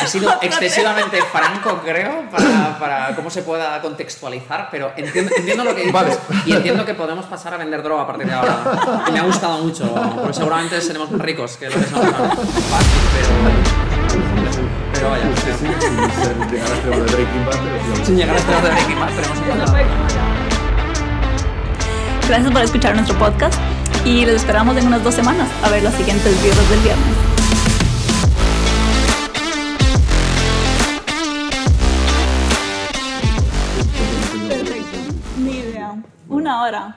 Ha sido excesivamente franco, creo, para, para cómo se pueda contextualizar, pero entiendo, entiendo lo que dices Vale. y entiendo que podemos pasar a vender droga a partir de ahora. Y me ha gustado mucho, porque seguramente seremos más ricos que lo que somos ahora. Fácil, pero... Pero vaya, Sí, sí, sin ser- llegar a extremo de Breaking Bad, pero sí, sin llegar a de Breaking Bad, pero hemos encontrado. Gracias por escuchar nuestro podcast y los esperamos en unas dos semanas a ver los siguientes videos del viernes.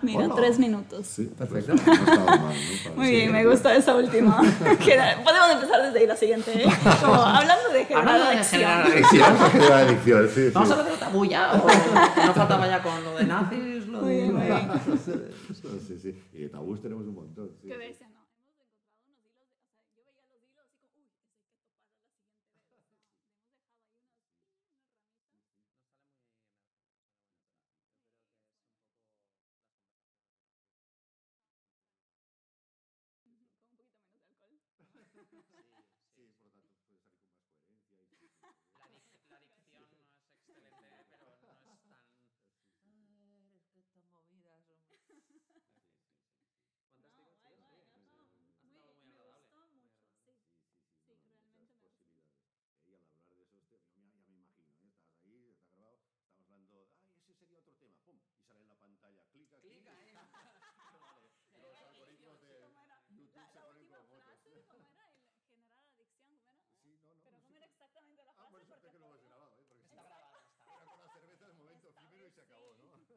Mira, Hola. tres minutos. Sí, perfecto. No estaba mal, ¿no? Muy bien, me gusta esa última. Podemos empezar desde ahí la siguiente, ¿eh? Como hablando de generar Hablando de adicción. generar Adicción, sí, sí. Vamos a hablar de tabú ya, o que no faltaba ya con lo de nazis, lo Muy de... bien, muy bien. Sí, sí. Y de tabús tenemos un montón. sí. Qué bestia, ¿no? La adicción no es excelente, pero no es tan... Y al hablar de esos temas, ya, ya me imagino, ¿eh? estás ahí, está grabado, estamos hablando, ay, ese sería otro tema, pum, y sale en la pantalla, clic aquí. Clica, ¿eh? Vale, los algoritmos de YouTube se ponen como motos. ¿Cómo era? El generar adicción, ¿cómo era? Sí, no, no. Pero sí, ¿cómo era exactamente la Ah, frase? bueno, suerte Porque que lo hemos grabado, ¿eh? Porque si Está grabado, está era con la cerveza, de momento, primero y se acabó, ¿no?